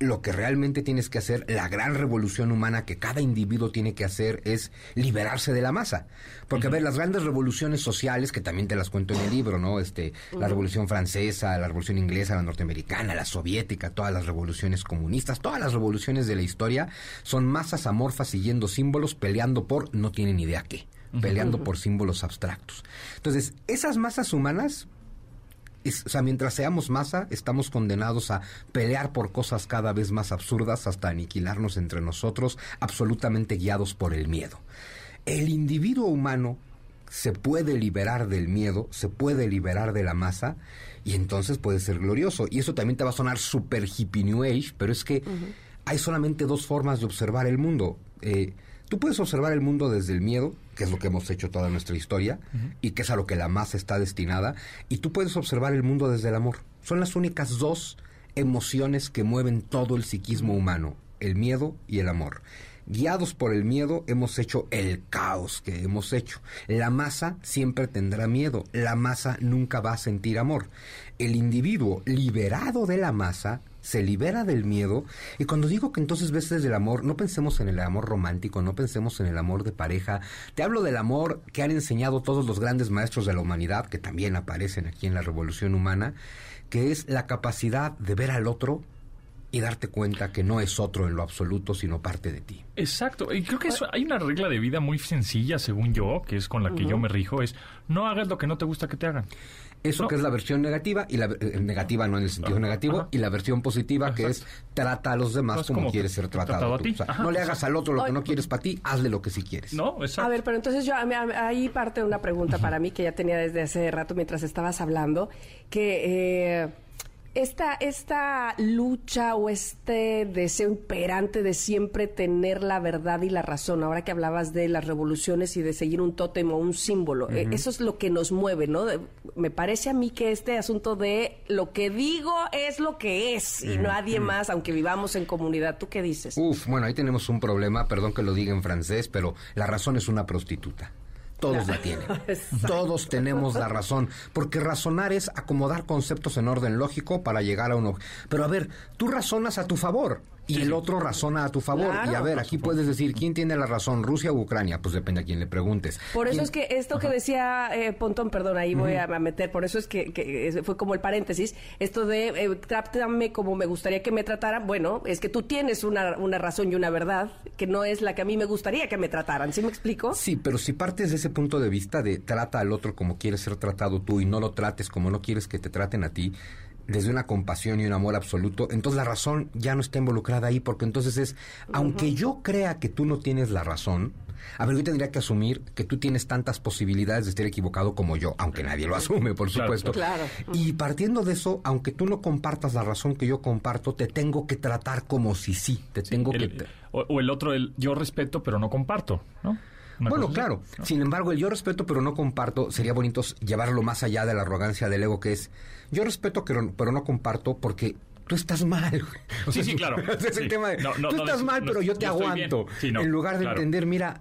Lo que realmente tienes que hacer, la gran revolución humana que cada individuo tiene que hacer es liberarse de la masa. Porque, a ver, las grandes revoluciones sociales, que también te las cuento en el libro, ¿no? Este, la revolución francesa, la revolución inglesa, la norteamericana, la soviética, todas las revoluciones comunistas, todas las revoluciones de la historia son masas amorfas siguiendo símbolos, peleando por no tienen idea qué peleando por símbolos abstractos. Entonces, esas masas humanas, es- o sea, mientras seamos masa, estamos condenados a pelear por cosas cada vez más absurdas hasta aniquilarnos entre nosotros, absolutamente guiados por el miedo. El individuo humano se puede liberar del miedo, se puede liberar de la masa y entonces puede ser glorioso. Y eso también te va a sonar super hippie new age, pero es que hay solamente dos formas de observar el mundo. Eh, tú puedes observar el mundo desde el miedo, que es lo que hemos hecho toda nuestra historia, y que es a lo que la masa está destinada, y tú puedes observar el mundo desde el amor. Son las únicas dos emociones que mueven todo el psiquismo humano, el miedo y el amor. Guiados por el miedo hemos hecho el caos que hemos hecho. La masa siempre tendrá miedo, la masa nunca va a sentir amor. El individuo liberado de la masa se libera del miedo y cuando digo que entonces ves desde el amor, no pensemos en el amor romántico, no pensemos en el amor de pareja. Te hablo del amor que han enseñado todos los grandes maestros de la humanidad, que también aparecen aquí en la revolución humana, que es la capacidad de ver al otro y darte cuenta que no es otro en lo absoluto, sino parte de ti. Exacto. Y creo que eso, hay una regla de vida muy sencilla, según yo, que es con la que yo me rijo, es no hagas lo que no te gusta que te hagan. Eso que es la versión negativa, y la eh, negativa no en el sentido negativo, y la versión positiva que es trata a los demás pues como, quieres ser tratado. tú. no le hagas al otro lo que no quieres para ti, hazle lo que sí quieres. No, exacto. A ver, pero entonces yo, ahí parte una pregunta para mí que ya tenía desde hace rato mientras estabas hablando, que... Eh, esta, esta lucha o este deseo imperante de siempre tener la verdad y la razón, ahora que hablabas de las revoluciones y de seguir un tótem o un símbolo, eh, eso es lo que nos mueve, ¿no? me parece a mí que este asunto de lo que digo es lo que es y nadie más, aunque vivamos en comunidad, ¿tú qué dices? Uf, bueno, ahí tenemos un problema, perdón que lo diga en francés, pero la razón es una prostituta. Todos la tienen. Todos tenemos la razón. Porque razonar es acomodar conceptos en orden lógico para llegar a uno. Pero a ver, tú razonas a tu favor y el otro razona a tu favor. y a ver, aquí puedes decir, ¿quién tiene la razón, Rusia o Ucrania? Pues depende a quién le preguntes. Por eso es que esto que decía eh, Pontón, perdón, ahí voy a meter, por eso es que, fue como el paréntesis, esto de eh, trátame como me gustaría que me trataran, bueno, es que tú tienes una, una razón y una verdad que no es la que a mí me gustaría que me trataran, ¿sí me explico? Sí, pero si partes de ese punto de vista de trata al otro como quieres ser tratado tú y no lo trates como no quieres que te traten a ti, desde una compasión y un amor absoluto, entonces la razón ya no está involucrada ahí, porque entonces es, aunque yo crea que tú no tienes la razón, a ver, yo tendría que asumir que tú tienes tantas posibilidades de estar equivocado como yo, aunque nadie lo asume, por supuesto. Claro. Y partiendo de eso, aunque tú no compartas la razón que yo comparto, te tengo que tratar como si sí, te tengo que... O, el otro, el yo respeto pero no comparto, ¿no? Bueno, claro. Sin embargo, el yo respeto pero no comparto sería bonito llevarlo más allá de la arrogancia del ego que es yo respeto pero no comparto porque tú estás mal. sí, sí, claro. es el tema de, tú estás mal, pero yo te aguanto. en lugar de entender, mira,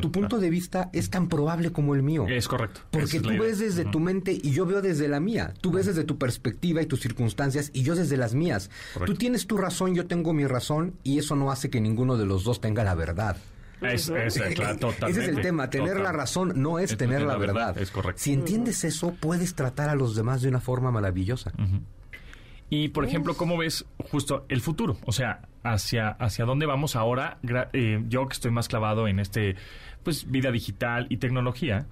tu, punto de vista es tan probable como el mío. Es correcto. Porque tú ves desde tu mente y yo veo desde la mía. Tú ves desde tu perspectiva y tus circunstancias y yo desde las mías. Tú tienes tu razón, yo tengo mi razón y eso no hace que ninguno de los dos tenga la verdad. Es, es, claro, Ese es el tema. Tener la razón no es, tener la verdad. Es correcto. Si entiendes eso, puedes tratar a los demás de una forma maravillosa. Y, por ejemplo, ¿cómo ves justo el futuro? O sea, hacia, hacia dónde vamos ahora. Eh, yo que estoy más clavado en este, pues, vida digital y tecnología,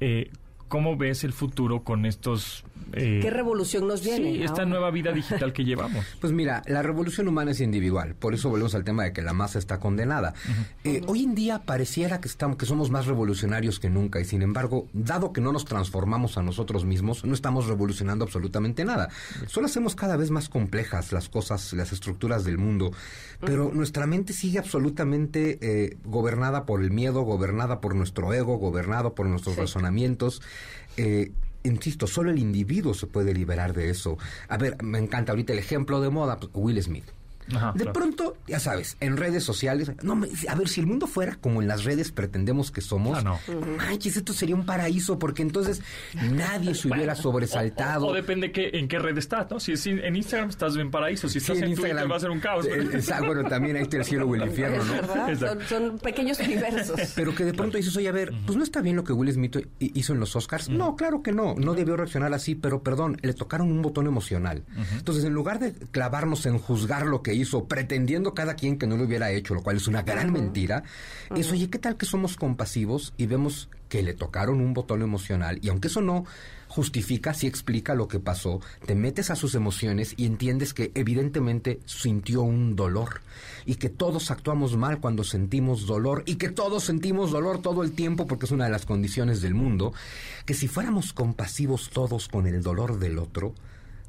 eh, ¿cómo ves el futuro con estos eh, ¿Qué revolución nos viene? Sí, esta nueva vida digital que llevamos. Pues mira, la revolución humana es individual, por eso volvemos al tema de que la masa está condenada. Eh, hoy en día pareciera que, estamos, que somos más revolucionarios que nunca y sin embargo, dado que no nos transformamos a nosotros mismos, no estamos revolucionando absolutamente nada. Solo hacemos cada vez más complejas las cosas, las estructuras del mundo, pero nuestra mente sigue absolutamente eh, gobernada por el miedo, gobernada por nuestro ego, gobernado por nuestros razonamientos. Eh, insisto, solo el individuo se puede liberar de eso. A ver, me encanta ahorita el ejemplo de moda, pues, Will Smith de pronto, ya sabes, en redes sociales, no, a ver, si el mundo fuera como en las redes pretendemos que somos, ah, no. esto sería un paraíso porque entonces nadie se hubiera sobresaltado. O, depende que, en qué red estás, ¿no? Si es en Instagram estás en paraíso, si estás en, Instagram va a ser un caos. Eh, bueno, también ahí está el cielo o el infierno, ¿no? Son, son, pequeños universos. Pero que de pronto dices, oye, a ver, pues no está bien lo que Will Smith hizo en los Oscars. No, claro que no, no debió reaccionar así, pero perdón, le tocaron un botón emocional. Entonces, en lugar de clavarnos en juzgar lo que hizo, pretendiendo cada quien que no lo hubiera hecho, lo cual es una gran mentira, es, oye, ¿qué tal que somos compasivos y vemos que le tocaron un botón emocional? Y aunque eso no justifica, sí explica lo que pasó, te metes a sus emociones y entiendes que evidentemente sintió un dolor y que todos actuamos mal cuando sentimos dolor y que todos sentimos dolor todo el tiempo porque es una de las condiciones del mundo, que si fuéramos compasivos todos con el dolor del otro,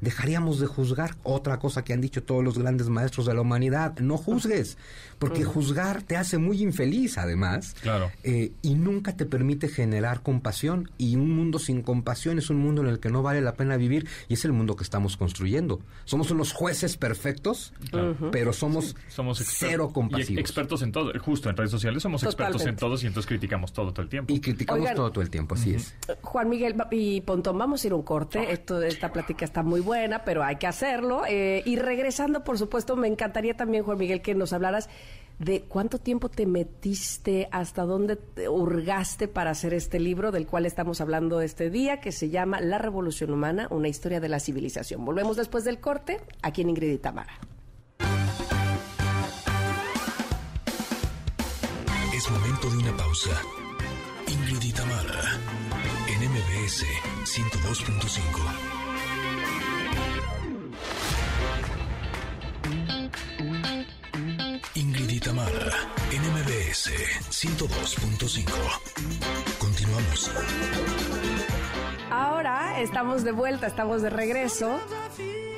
dejaríamos de juzgar. Otra cosa que han dicho todos los grandes maestros de la humanidad, no juzgues, porque juzgar te hace muy infeliz además, Claro. eh, y nunca te permite generar compasión, y un mundo sin compasión es un mundo en el que no vale la pena vivir, y es el mundo que estamos construyendo. Somos unos jueces perfectos, pero somos, Somos cero y compasivos. expertos en todo. Justo en redes sociales somos expertos en todos y entonces criticamos todo todo el tiempo. Y criticamos Oigan. todo todo el tiempo, así es. Juan Miguel y Pontón, vamos a ir a un corte. Esto, esta plática está muy buena, pero hay que hacerlo. Eh, y regresando, por supuesto, me encantaría también, Juan Miguel, que nos hablaras de cuánto tiempo te metiste, hasta dónde te hurgaste para hacer este libro del cual estamos hablando este día, que se llama La Revolución Humana, una historia de la civilización. Volvemos después del corte, aquí en Ingrid y Tamara. Es momento de una pausa. Ingrid y Tamara, en MBS 102.5. Ingrid y Tamara, en MBS 102.5. Continuamos. Ahora estamos de vuelta, estamos de regreso.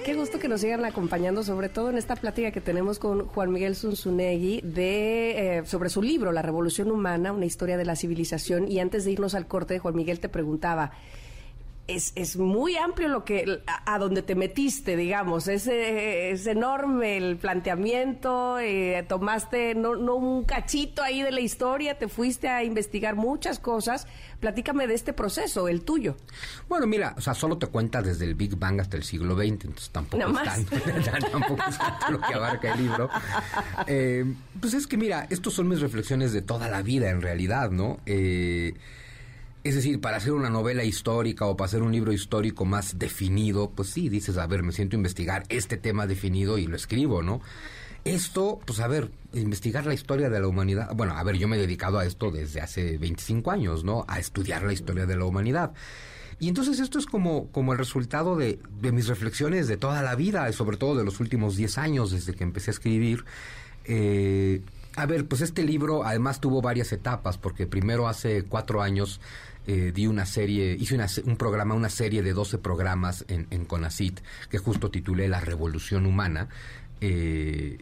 Qué gusto que nos sigan acompañando, sobre todo en esta plática que tenemos con Juan Miguel Zunzunegui de, eh, sobre su libro, La Revolución Humana, una historia de la civilización. Y antes de irnos al corte, Juan Miguel te preguntaba, es, es muy amplio lo que a, a donde te metiste, digamos, es, eh, es enorme el planteamiento, eh, tomaste no, no un cachito ahí de la historia, te fuiste a investigar muchas cosas. Platícame de este proceso, el tuyo. Bueno, mira, o sea, solo te cuenta desde el Big Bang hasta el siglo XX, entonces tampoco, No es, tanto, tampoco es tanto lo que abarca el libro. Eh, pues es que, mira, estos son mis reflexiones de toda la vida, en realidad, ¿no? Eh, es decir, para hacer una novela histórica o para hacer un libro histórico más definido, pues sí, dices, a ver, me siento a investigar este tema definido y lo escribo, ¿no? Esto, pues a ver, investigar la historia de la humanidad. Bueno, a ver, yo me he dedicado a esto desde hace 25 años, ¿no? A estudiar la historia de la humanidad. Y entonces esto es como, como el resultado de, de mis reflexiones de toda la vida, y sobre todo de los últimos 10 años desde que empecé a escribir. Eh, a ver, pues este libro además tuvo varias etapas, porque primero hace cuatro años eh, di una serie, hice una un programa, una serie de 12 programas en, en CONACIT, que justo titulé La Revolución Humana. Eh,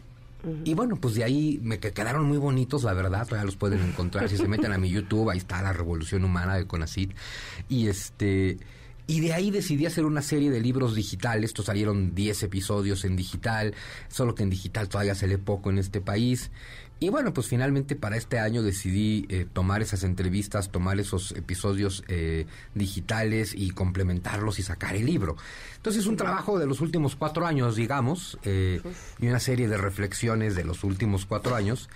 y bueno, pues de ahí me que- quedaron muy bonitos, la verdad, todavía los pueden encontrar. si se meten a mi YouTube, ahí está la Revolución Humana de CONACIT. Y este. Y de ahí decidí hacer una serie de libros digitales. Estos salieron 10 episodios en digital, solo que en digital todavía se lee poco en este país. Y bueno, pues finalmente para este año decidí eh, tomar esas entrevistas, tomar esos episodios eh, digitales y complementarlos y sacar el libro. Entonces es un trabajo de los últimos cuatro años, digamos, eh, y una serie de reflexiones de los últimos cuatro años.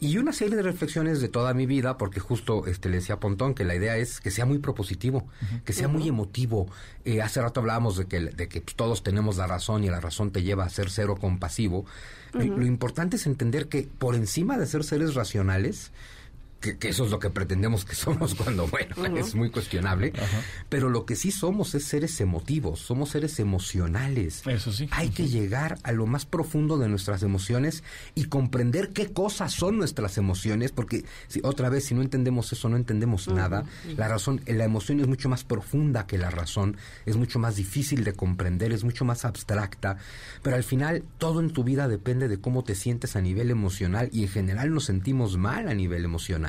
Y una serie de reflexiones de toda mi vida, porque justo este, le decía a Pontón que la idea es que sea muy propositivo, que sea muy emotivo. Eh, hace rato hablábamos de que, de que todos tenemos la razón y la razón te lleva a ser cero compasivo. Lo- lo importante es entender que por encima de ser seres racionales, que, que eso es lo que pretendemos que somos cuando, bueno, es muy cuestionable, pero lo que sí somos es seres emotivos, somos seres emocionales. Eso sí. Hay que llegar a lo más profundo de nuestras emociones y comprender qué cosas son nuestras emociones, porque si, otra vez, si no entendemos eso, no entendemos nada. La razón, la emoción es mucho más profunda que la razón, es mucho más difícil de comprender, es mucho más abstracta, pero al final todo en tu vida depende de cómo te sientes a nivel emocional y en general nos sentimos mal a nivel emocional.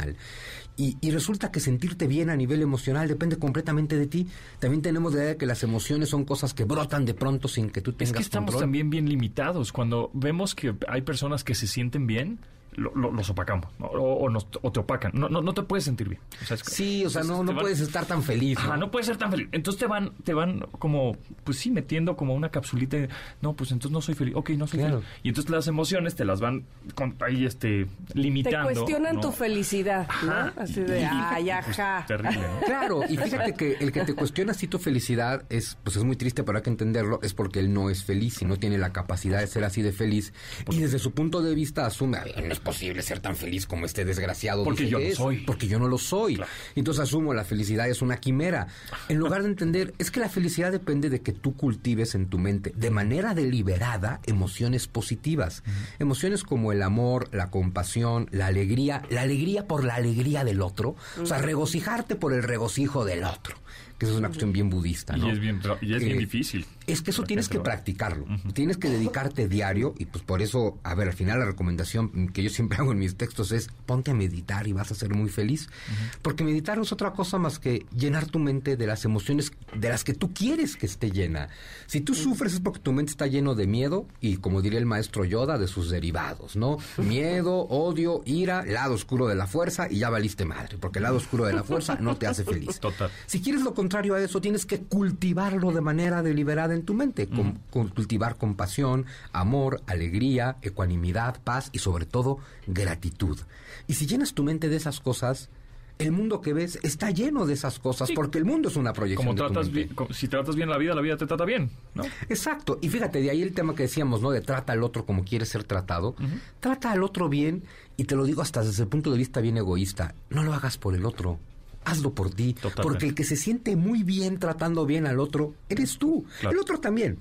Y, y resulta que sentirte bien a nivel emocional depende completamente de ti. También tenemos la idea de que las emociones son cosas que brotan de pronto sin que tú Es tengas que estamos control. también bien limitados. Cuando vemos que hay personas que se sienten bien, lo- lo- los opacamos ¿no? o, o nos- o te opacan. No, no, no te puedes sentir bien. O sea, es que- Sí, o sea, no, te no van- puedes estar tan feliz. Ajá, no puedes ser tan feliz. Entonces te van, te van como, pues sí, metiendo como una capsulita de, no, pues entonces no soy feliz. Ok, no soy Claro. feliz. Y entonces las emociones te las van con- ahí, este, Te limitando. cuestionan ¿no? tu felicidad, Ajá. ¿no? Así de, Y- ay, pues, ajá. terrible, ¿no? Claro, y fíjate que el que te cuestiona si tu felicidad es, pues es muy triste, pero hay que entenderlo, es porque él no es feliz y no tiene la capacidad de ser así de feliz. Y desde su punto de vista asume, "Ay, no es posible ser tan feliz como este desgraciado. Porque dice yo que no soy". Porque yo no lo soy. Claro. Entonces asumo, la felicidad es una quimera. En lugar de entender, es que la felicidad depende de que tú cultives en tu mente, de manera deliberada, emociones positivas. Emociones como el amor, la compasión, la alegría, la alegría por la alegría del otro. O sea, regocijarte por el regocijo del otro. que eso es una cuestión bien budista, ¿no? Y es bien, y es bien Eh, difícil. Es que eso tienes que practicarlo. Tienes que dedicarte diario y pues por eso, a ver, al final la recomendación que yo siempre hago en mis textos es ponte a meditar y vas a ser muy feliz. Porque meditar no es otra cosa más que llenar tu mente de las emociones de las que tú quieres que esté llena. Si tú sufres es porque tu mente está lleno de miedo y como diría el maestro Yoda, de sus derivados, ¿no? Miedo, odio, ira, lado oscuro de la fuerza y ya valiste madre, porque el lado oscuro de la fuerza no te hace feliz. Total. Si quieres lo contrario a eso, tienes que cultivarlo de manera deliberada en tu mente. Con- cultivar compasión, amor, alegría, ecuanimidad, paz y sobre todo gratitud. Y si llenas tu mente de esas cosas, el mundo que ves está lleno de esas cosas, Sí. porque el mundo es una proyección Como de tu tratas mente. bien, co- si tratas bien la vida, la vida te trata bien, ¿no? Exacto. Y fíjate, de ahí el tema que decíamos, ¿no? De trata al otro como quiere ser tratado. Trata al otro bien, y te lo digo hasta desde el punto de vista bien egoísta. No lo hagas por el otro. Hazlo por ti. Totalmente. Porque el que se siente muy bien tratando bien al otro, eres tú. Claro. El otro también.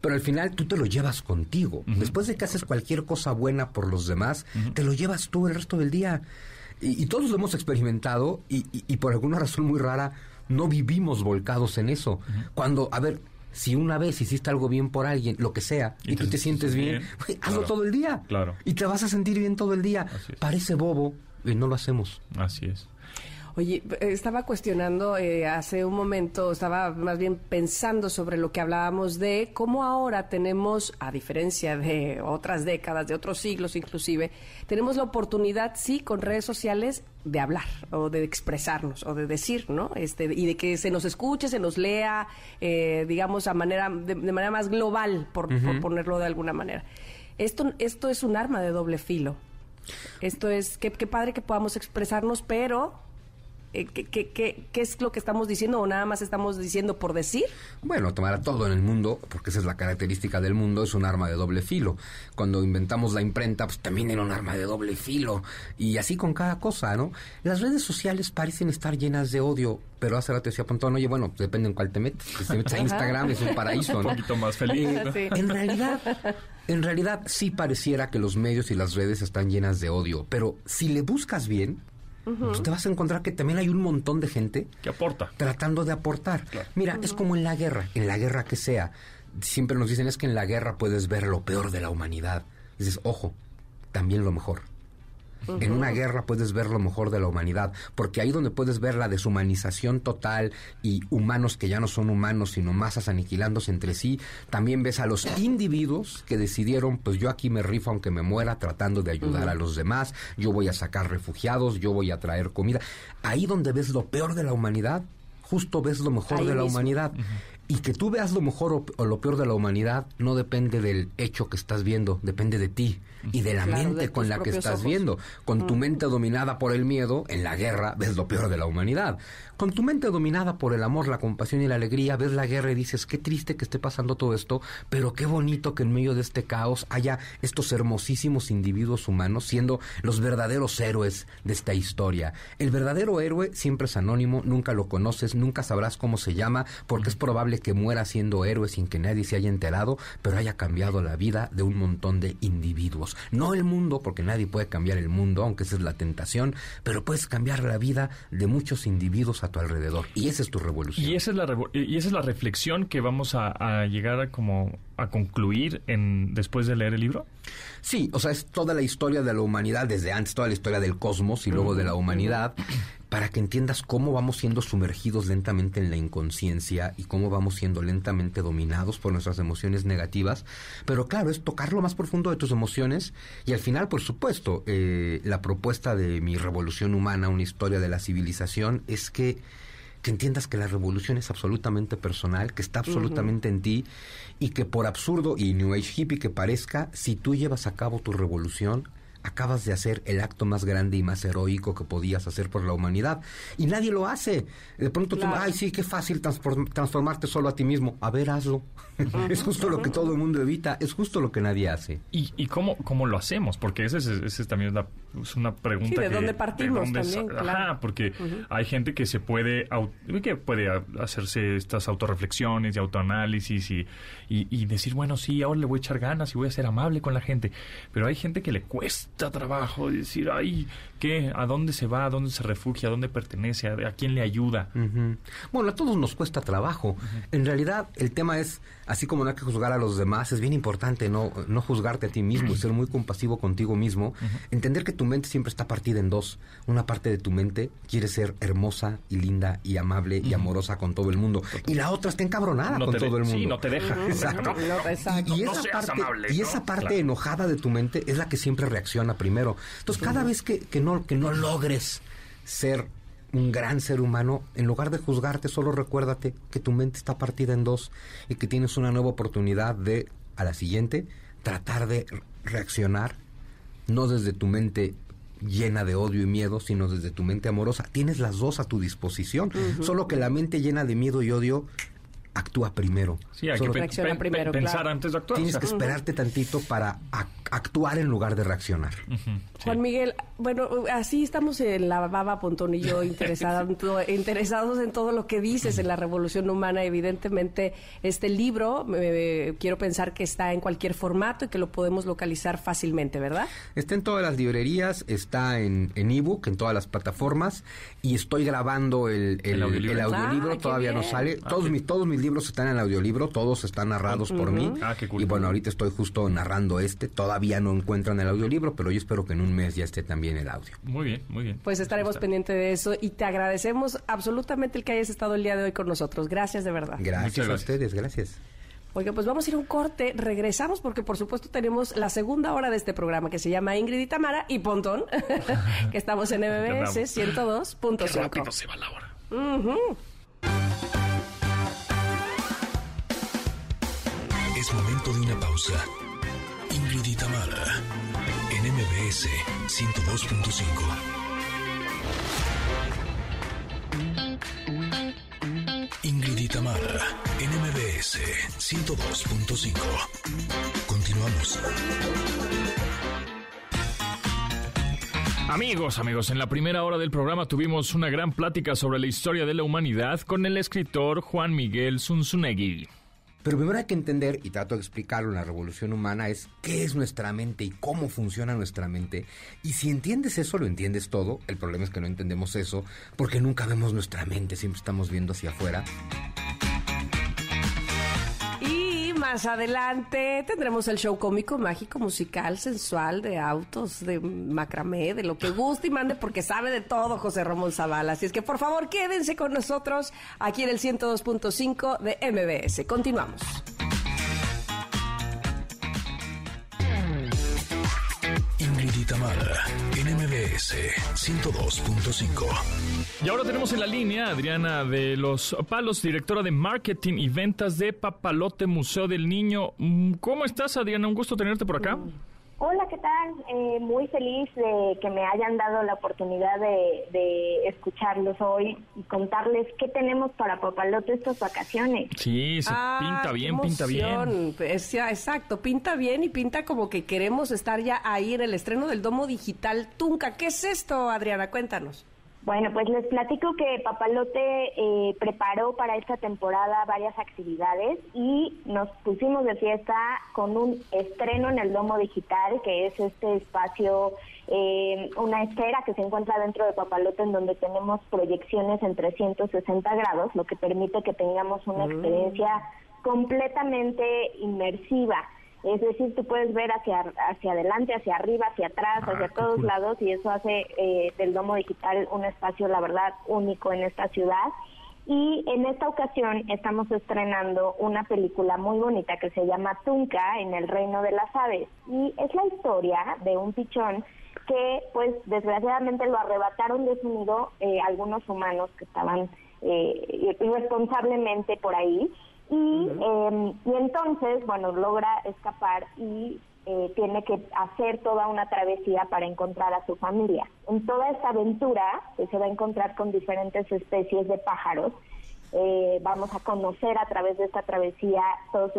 Pero al final tú te lo llevas contigo. Después de que haces cualquier cosa buena por los demás, te lo llevas tú el resto del día. Y, y todos lo hemos experimentado y, y- y por alguna razón muy rara no vivimos volcados en eso. Cuando, a ver, si una vez hiciste algo bien por alguien, lo que sea, y, tú te te sientes bien, hazlo claro. todo el día. Claro. Y te vas a sentir bien todo el día. Parece bobo y no lo hacemos. Así es. Oye, estaba cuestionando eh, hace un momento, estaba más bien pensando sobre lo que hablábamos de cómo ahora tenemos, a diferencia de otras décadas, de otros siglos inclusive, tenemos la oportunidad, sí, con redes sociales, de hablar o de expresarnos o de decir, ¿no? Este, y de que se nos escuche, se nos lea, eh, digamos, a manera, de, de manera más global, por, por ponerlo de alguna manera. Esto, esto es un arma de doble filo. Esto es, qué, qué padre que podamos expresarnos, pero eh, ¿qué, qué, qué, qué es lo que estamos diciendo o nada más estamos diciendo por decir? Bueno, tomar todo en el mundo, porque esa es la característica del mundo, es un arma de doble filo. Cuando inventamos la imprenta, pues también era un arma de doble filo. Y así con cada cosa, ¿no? Las redes sociales parecen estar llenas de odio, pero hace rato decía Pontón, oye, bueno, depende en cuál te metes. Si te metes a Instagram es un paraíso, Un ¿no? poquito más feliz. Eh, ¿no? Sí. En realidad, en realidad sí pareciera que los medios y las redes están llenas de odio, pero si le buscas bien, pues te vas a encontrar que también hay un montón de gente ¿Qué aporta? tratando de aportar. Mira, es como en la guerra, en la guerra que sea. Siempre nos dicen es que en la guerra puedes ver lo peor de la humanidad. Y dices, ojo, también lo mejor. En una guerra puedes ver lo mejor de la humanidad, porque ahí donde puedes ver la deshumanización total y humanos que ya no son humanos, sino masas aniquilándose entre sí, también ves a los individuos que decidieron, pues yo aquí me rifo aunque me muera tratando de ayudar a los demás, yo voy a sacar refugiados, yo voy a traer comida. Ahí donde ves lo peor de la humanidad, justo ves lo mejor Ahí de la mismo. humanidad. Y que tú veas lo mejor o, o lo peor de la humanidad no depende del hecho que estás viendo, depende de ti y de la Claro, mente de con la que estás ojos. viendo. Con tu mente dominada por el miedo, en la guerra ves lo peor de la humanidad. Con tu mente dominada por el amor, la compasión y la alegría, ves la guerra y dices, qué triste que esté pasando todo esto, pero qué bonito que en medio de este caos haya estos hermosísimos individuos humanos siendo los verdaderos héroes de esta historia. El verdadero héroe siempre es anónimo, nunca lo conoces, nunca sabrás cómo se llama, porque es probable que muera siendo héroe sin que nadie se haya enterado, pero haya cambiado la vida de un montón de individuos. No el mundo, porque nadie puede cambiar el mundo, aunque esa es la tentación, pero puedes cambiar la vida de muchos individuos a tu alrededor. Y esa es tu revolución. Y esa es la, y esa es la reflexión que vamos a, a llegar a como a concluir en después de leer el libro. Sí, o sea, es toda la historia de la humanidad, desde antes, toda la historia del cosmos y luego de la humanidad, para que entiendas cómo vamos siendo sumergidos lentamente en la inconsciencia y cómo vamos siendo lentamente dominados por nuestras emociones negativas. Pero claro, es tocar lo más profundo de tus emociones y al final, por supuesto, eh, la propuesta de mi revolución humana, una historia de la civilización, es que que entiendas que la revolución es absolutamente personal, que está absolutamente en ti y que por absurdo y New Age hippie que parezca, si tú llevas a cabo tu revolución, acabas de hacer el acto más grande y más heroico que podías hacer por la humanidad. Y nadie lo hace. De pronto tú, Claro. ay, sí, qué fácil transform- transformarte solo a ti mismo. A ver, hazlo. es justo lo que todo el mundo evita, es justo lo que nadie hace. ¿Y, y cómo, cómo lo hacemos? Porque ese es, ese es también la- es una pregunta. Sí, ¿de que- dónde partimos dónde también? Claro. Ajá, porque hay gente que se puede, que puede hacerse estas autorreflexiones y autoanálisis y, y, y decir, bueno, sí, ahora le voy a echar ganas y voy a ser amable con la gente. Pero hay gente que le cuesta cuesta trabajo decir, ay, ¿qué? ¿A dónde se va? ¿A dónde se refugia? ¿A dónde pertenece? ¿A, a quién le ayuda? Bueno, a todos nos cuesta trabajo. En realidad, el tema es, así como no hay que juzgar a los demás, es bien importante no, no juzgarte a ti mismo, ser muy compasivo contigo mismo, entender que tu mente siempre está partida en dos. Una parte de tu mente quiere ser hermosa y linda y amable y amorosa con todo el mundo. Y la otra está encabronada No con todo el mundo. sí, no te deja. Exacto. No. Y, y esa parte, amable, y esa parte Claro. enojada de tu mente es la que siempre reacciona primero. Entonces, cada vez que, que no, que no logres ser un gran ser humano, en lugar de juzgarte, solo recuérdate que tu mente está partida en dos y que tienes una nueva oportunidad de, a la siguiente, tratar de reaccionar, no desde tu mente llena de odio y miedo, sino desde tu mente amorosa. Tienes las dos a tu disposición, solo que la mente llena de miedo y odio actúa primero. Sí, hay Solo que pe- Reacciona pe- primero, pensar claro. antes de actuar. Tienes o que esperarte tantito para ac- actuar en lugar de reaccionar. Juan Miguel, bueno, así estamos en la baba Pontón y yo todo- interesados en todo lo que dices en la revolución humana. Evidentemente, este libro, eh, quiero pensar que está en cualquier formato y que lo podemos localizar fácilmente, ¿verdad? Está en todas las librerías, está en en ebook, en todas las plataformas y estoy grabando el, el, El audiolibro. el audiolibro, Ah, todavía no sale. todos, mis, todos mis libros están en el audiolibro, todos están narrados por mí. Ah, qué cool. Y bueno, ahorita estoy justo narrando este, todavía no encuentran el audiolibro, pero yo espero que en un mes ya esté también el audio. Muy bien, muy bien. Pues estaremos Está. pendientes de eso y te agradecemos absolutamente el que hayas estado el día de hoy con nosotros. Gracias de verdad. Gracias, a ustedes, gracias. Oiga, pues vamos a ir a un corte, regresamos porque por supuesto tenemos la segunda hora de este programa que se llama Ingrid y Tamara y Pontón, que estamos en MBS andamos. 102.5. Qué rápido se va la hora. Es momento de una pausa. Tamara, en MBS 102.5. Ingrid en MBS 102.5. Continuamos. Amigos, amigos, en la primera hora del programa tuvimos una gran plática sobre la historia de la humanidad con el escritor Juan Miguel Zunzunegui. Pero primero hay que entender, y trato de explicarlo en la revolución humana, es qué es nuestra mente y cómo funciona nuestra mente. Y si entiendes eso, lo entiendes todo. El problema es que no entendemos eso porque nunca vemos nuestra mente, siempre estamos viendo hacia afuera. Más adelante tendremos el show cómico, mágico, musical, sensual, de autos, de macramé, de lo que guste y mande, porque sabe de todo José Ramón Zavala. Así es que por favor quédense con nosotros aquí en el 102.5 de MBS. Continuamos. Ingrid MBS 102.5. Y ahora tenemos en la línea a Adriana de Los Palos, directora de marketing y ventas de Papalote Museo del Niño. Mm, ¿Cómo estás, Adriana? Un gusto tenerte por acá. Hola, ¿qué tal? Eh, muy feliz de que me hayan dado la oportunidad de, de escucharlos hoy y contarles qué tenemos para Papalote estas vacaciones. Sí, se Ah, pinta qué bien, pinta bien. emoción. Es- ya, exacto, pinta bien y pinta como que queremos estar ya ahí en el estreno del Domo Digital Tunca. ¿Qué es esto, Adriana? Cuéntanos. Bueno, pues les platico que Papalote eh, preparó para esta temporada varias actividades y nos pusimos de fiesta con un estreno en el Domo Digital, que es este espacio, eh, una esfera que se encuentra dentro de Papalote en donde tenemos proyecciones en 360 grados, lo que permite que tengamos una experiencia completamente inmersiva. Es decir, tú puedes ver hacia, hacia adelante, hacia arriba, hacia atrás, Ah, hacia todos cool. lados y eso hace eh, del Domo Digital un espacio, la verdad, único en esta ciudad. Y en esta ocasión estamos estrenando una película muy bonita que se llama Tunca en el Reino de las Aves. Y es la historia de un pichón que, pues, desgraciadamente lo arrebataron de su nido eh, algunos humanos que estaban eh, irresponsablemente por ahí. Y, eh, y entonces, bueno, logra escapar y eh, tiene que hacer toda una travesía para encontrar a su familia. En toda esta aventura pues, se va a encontrar con diferentes especies de pájaros. Eh, vamos a conocer a través de esta travesía todas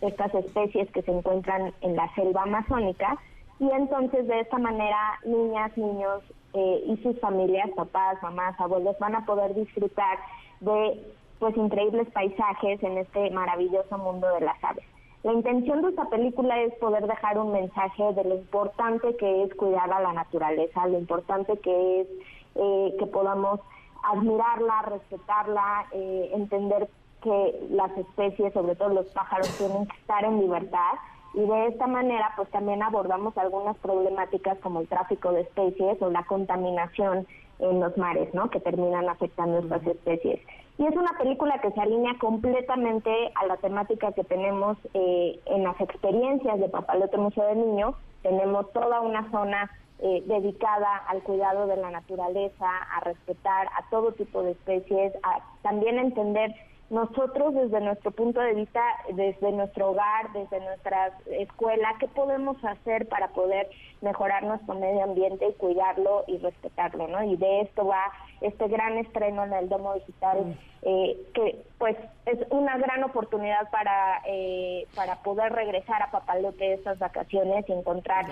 estas especies que se encuentran en la selva amazónica y entonces de esta manera niñas, niños eh, y sus familias, papás, mamás, abuelos van a poder disfrutar de pues increíbles paisajes en este maravilloso mundo de las aves. La intención de esta película es poder dejar un mensaje de lo importante que es cuidar a la naturaleza, lo importante que es eh, que podamos admirarla, respetarla, eh, entender que las especies, sobre todo los pájaros, tienen que estar en libertad y de esta manera pues también abordamos algunas problemáticas como el tráfico de especies o la contaminación en los mares, ¿no? Que terminan afectando estas especies. Y es una película que se alinea completamente a la temática que tenemos eh, en las experiencias de Papalote Museo del Niño. Tenemos toda una zona eh, dedicada al cuidado de la naturaleza, a respetar a todo tipo de especies, a también entender nosotros desde nuestro punto de vista, desde nuestro hogar, desde nuestra escuela, ¿qué podemos hacer para poder mejorar nuestro medio ambiente y cuidarlo y respetarlo? ¿no? Y de esto va este gran estreno en el Domo Digital, mm. eh, que pues es una gran oportunidad para, eh, para poder regresar a Papalote estas vacaciones y encontrar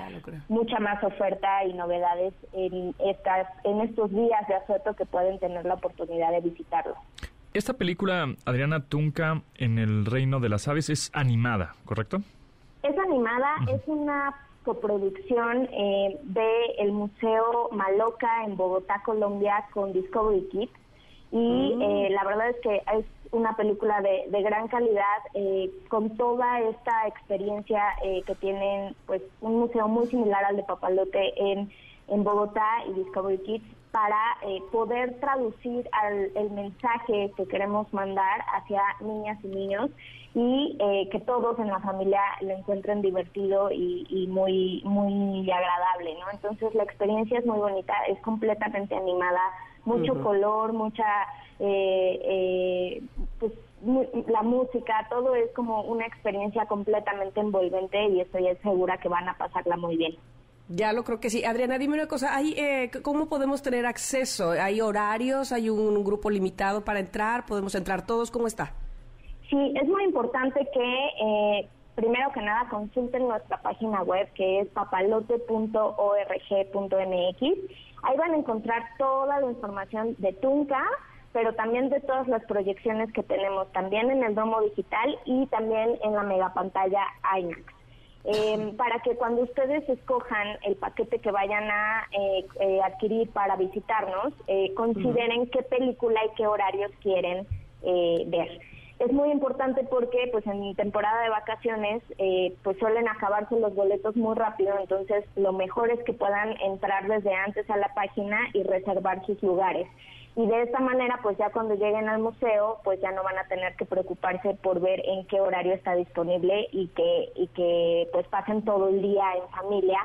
mucha más oferta y novedades en, estas, en estos días de asueto que pueden tener la oportunidad de visitarlo. Esta película, Adriana Tunca, en el Reino de las Aves, es animada, ¿correcto? Es animada, es una coproducción eh, de el Museo Maloca en Bogotá, Colombia, con Discovery Kids. Y mm. eh, la verdad es que es una película de, de gran calidad, eh, con toda esta experiencia eh, que tienen pues un museo muy similar al de Papalote en, en Bogotá y Discovery Kids para eh, poder traducir el mensaje que queremos mandar hacia niñas y niños y eh, que todos en la familia lo encuentren divertido y, muy muy agradable, ¿no? Entonces la experiencia es muy bonita, es completamente animada, mucho color, mucha eh, pues la música, todo es como una experiencia completamente envolvente y estoy segura que van a pasarla muy bien. Ya lo creo que sí. Adriana, dime una cosa, ¿hay, eh, ¿cómo podemos tener acceso? ¿Hay horarios? ¿Hay un grupo limitado para entrar? ¿Podemos entrar todos? ¿Cómo está? Sí, es muy importante que eh, primero que nada consulten nuestra página web que es papalote.org.mx. Ahí van a encontrar toda la información de Tunca, pero también de todas las proyecciones que tenemos, también en el domo digital y también en la megapantalla IMAX. Eh, para que cuando ustedes escojan el paquete que vayan a eh, eh, adquirir para visitarnos, eh, consideren qué película y qué horarios quieren ver. Es muy importante porque pues en temporada de vacaciones pues suelen acabarse los boletos muy rápido, entonces lo mejor es que puedan entrar desde antes a la página y reservar sus lugares y de esta manera pues ya cuando lleguen al museo pues ya no van a tener que preocuparse por ver en qué horario está disponible y que y que pues pasen todo el día en familia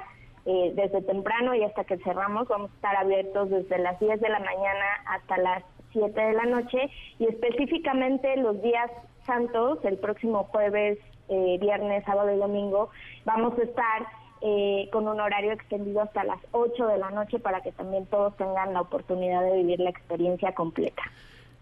eh, desde temprano y hasta que cerramos. Vamos a estar abiertos desde las 10 de la mañana hasta las 7 de la noche y específicamente los días santos el próximo jueves eh, viernes sábado y domingo vamos a estar eh, con un horario extendido hasta las 8 de la noche para que también todos tengan la oportunidad de vivir la experiencia completa.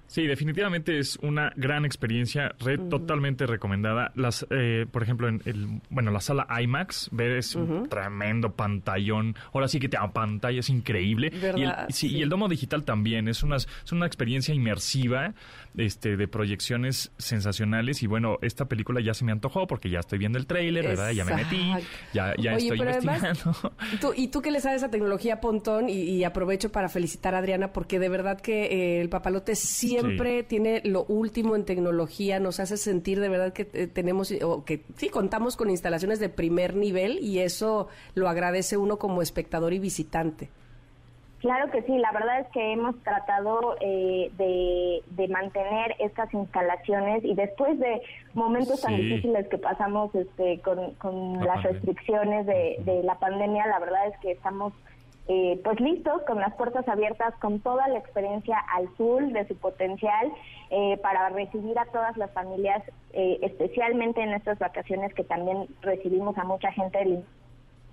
Sí, definitivamente es una gran experiencia, totalmente recomendada. Las, eh, por ejemplo, en el, bueno, la sala IMAX, ver es un tremendo pantallón. Ahora sí que te pantalla es increíble. Y el, sí, y el domo digital también es una, es una experiencia inmersiva, este, de proyecciones sensacionales. Y bueno, esta película ya se me antojó porque ya estoy viendo el tráiler, ¿verdad? Ya me metí, ya, ya estoy investigando. y tú que le sabes a tecnología Pontón y, aprovecho para felicitar a Adriana porque de verdad que eh, el papalote sí siempre tiene lo último en tecnología, nos hace sentir de verdad que eh, tenemos, o que sí, contamos con instalaciones de primer nivel y eso lo agradece uno como espectador y visitante. Claro que sí, la verdad es que hemos tratado eh, de, mantener estas instalaciones y después de momentos tan difíciles que pasamos este, con, las restricciones de, de, la pandemia, la verdad es que estamos eh, pues listos, con las puertas abiertas, con toda la experiencia al full de su potencial eh, para recibir a todas las familias, eh, especialmente en estas vacaciones que también recibimos a mucha gente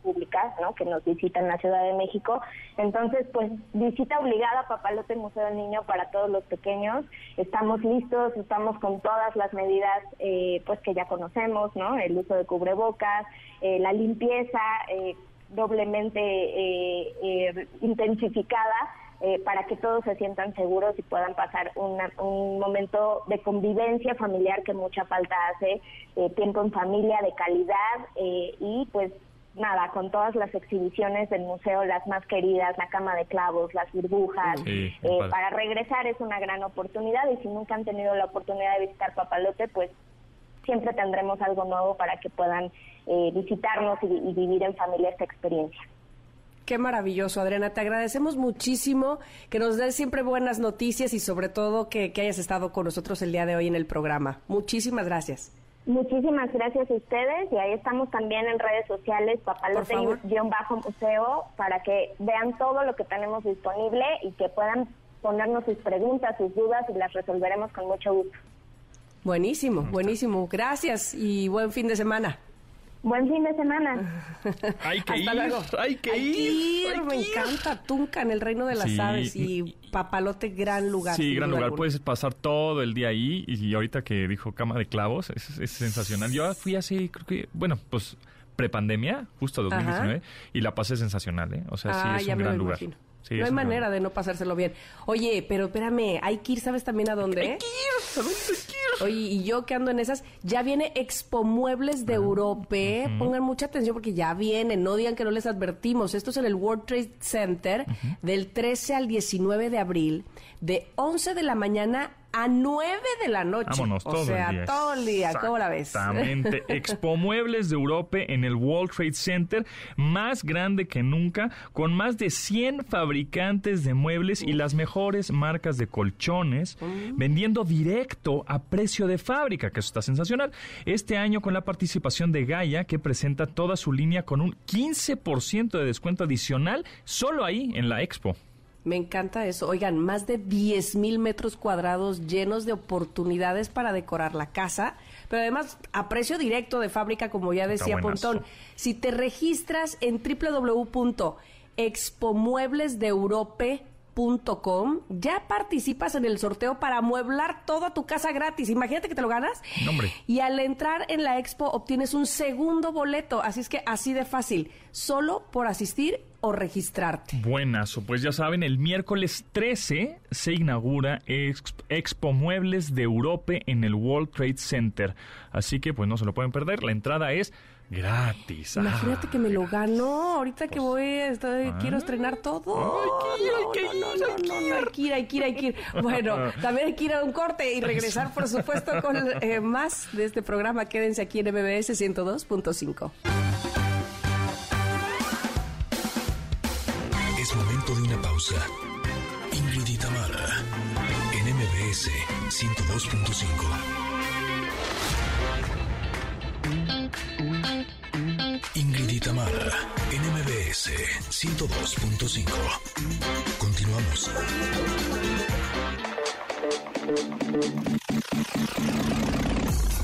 pública, ¿no? que nos visita en la Ciudad de México. Entonces, pues visita obligada Papalote Museo del Niño para todos los pequeños. Estamos listos, estamos con todas las medidas pues que ya conocemos, ¿no? El uso de cubrebocas, la limpieza, doblemente eh, eh, intensificada eh, para que todos se sientan seguros y puedan pasar un momento de convivencia familiar que mucha falta hace, eh, tiempo en familia de calidad eh, y pues nada, con todas las exhibiciones del museo, las más queridas, la cama de clavos, las burbujas, para regresar es una gran oportunidad y si nunca han tenido la oportunidad de visitar Papalote, pues siempre tendremos algo nuevo para que puedan visitarnos y vivir en familia esta experiencia. Qué maravilloso, Adriana. Te agradecemos muchísimo que nos des siempre buenas noticias y sobre todo que, hayas estado con nosotros el día de hoy en el programa. Muchísimas gracias. Muchísimas gracias a ustedes y ahí estamos también en redes sociales, papalote-museo, para que vean todo lo que tenemos disponible y que puedan ponernos sus preguntas, sus dudas y las resolveremos con mucho gusto. Buenísimo, buenísimo. Gracias y buen fin de semana. Buen fin de semana. Hay que ir, hay que ir. me encanta Tunca en el reino de las aves y Papalote, gran lugar. Sí, gran lugar. Puedes pasar todo el día ahí y ahorita que dijo cama de clavos, es, sensacional. Yo fui así, creo que, bueno, pues prepandemia, justo 2019, y la pasé sensacional, ¿eh? O sea, sí, ah, es un gran lugar no hay manera de no pasárselo bien. Oye, pero espérame, hay que ir, ¿sabes también a dónde? Hay que ir, ¿a dónde? Oye, y yo que ando en esas, ya viene Expo Muebles de ah, Europa. Pongan mucha atención porque ya viene, no digan que no les advertimos. Esto es en el World Trade Center del 13 al 19 de abril, de 11 de la mañana a 9 de la noche. Vámonos, todo o sea, el día. todo el día, ¿cómo la ves? Exactamente. Expo Muebles de Europa en el World Trade Center, más grande que nunca, con más de 100 fabricantes de muebles y las mejores marcas de colchones, mm. vendiendo directo a precio de fábrica, que eso está sensacional. Este año con la participación de Gaia, que presenta toda su línea con un 15% de descuento adicional, solo ahí en la Expo. Me encanta eso. Oigan, más de 10 mil metros cuadrados llenos de oportunidades para decorar la casa, pero además a precio directo de fábrica, como ya decía Pontón. Si te registras en www.expomueblesdeeurope.com, ya participas en el sorteo para amueblar toda tu casa gratis. Imagínate que te lo ganas. Y al entrar en la expo obtienes un segundo boleto. Así es que así de fácil. Solo por asistir o registrarte. Buenas, pues ya saben, el miércoles 13 se inaugura Expo Muebles de Europa en el World Trade Center. Así que pues no se lo pueden perder. La entrada es gratis. Imagínate que me lo gano ahorita que voy, estoy, quiero estrenar todo. hay que ir, hay que ir, hay que ir, hay que ir. Bueno, también hay que ir a un corte y regresar, por supuesto, con eh, más de este programa. Quédense aquí en MBS 102.5. momento de una pausa. Ingrid y en MBS 102.5. Ingrid y MBS 102.5. Continuamos.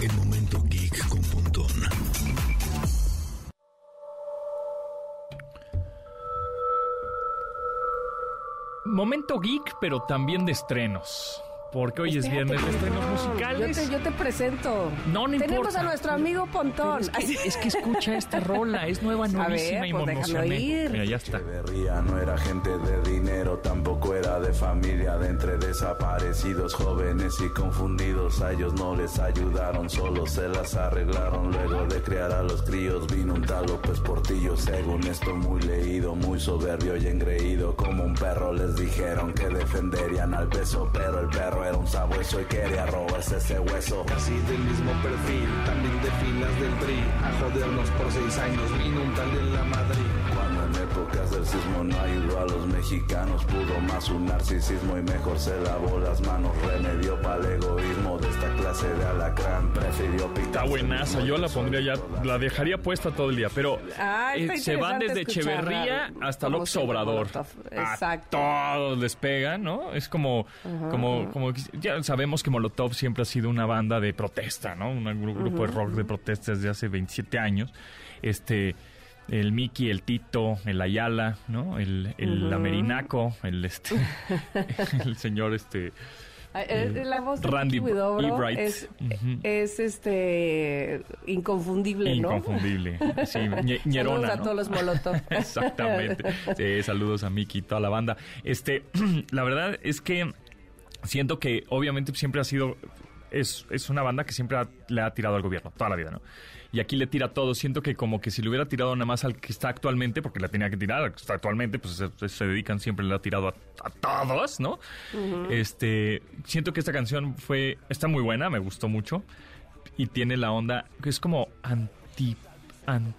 El momento geek con Pontón Momento geek, pero también de estrenos. Porque hoy es viernes de estrenos musicales. Yo te, presento. No, no Tenemos a nuestro amigo Pontón. Es que, escucha esta rola, es nueva, nuevísima y me pues Mira, ya está. no era gente de dinero, tampoco era de familia, de entre desaparecidos, jóvenes y confundidos. A ellos no les ayudaron, solo se las arreglaron. Luego de criar a los críos, vino un tal López Portillo. Según esto, muy leído, muy soberbio y engreído. Como un perro les dijeron que defenderían al beso, pero el perro era un sabueso y quería robarse ese hueso. Casi del mismo perfil, también de filas del PRI. A jodernos por seis años vino un tal de la Madrid. Sismo no ayudó a los mexicanos, pudo más un narcisismo y mejor se lavó las manos. Remedio para el egoísmo de esta clase de alacrán. Prefirió picar. Está buenaza, yo la pondría ya, la dejaría puesta todo el día, pero eh, se van desde Echeverría hasta López Obrador. Exacto. todos despegan, ¿no? Es como, como, como ya sabemos que Molotov siempre ha sido una banda de protesta, ¿no? Un grupo de rock de protesta desde hace 27 años. Este, el Mickey, el Tito, el Ayala, ¿no? El, el Amerinaco, el este, el señor este Eh, La voz de Randy Huidobro Ebright. es, es este inconfundible, ¿no? Inconfundible. Sí, ñe- Saludos a ¿no? todos los Molotov. Exactamente. Sí, saludos a Miki y toda la banda. Este, la verdad es que siento que obviamente siempre ha sido es, es una banda que siempre ha- le ha tirado al gobierno toda la vida, ¿no? Y aquí le tira todo. Siento que como que si le hubiera tirado nada más al que está actualmente, porque la tenía que tirar, al que está actualmente, pues se, se dedican siempre, le ha tirado a, a todos, ¿no? Este, siento que esta canción fue, está muy buena, me gustó mucho. Y tiene la onda, que es como anti, an-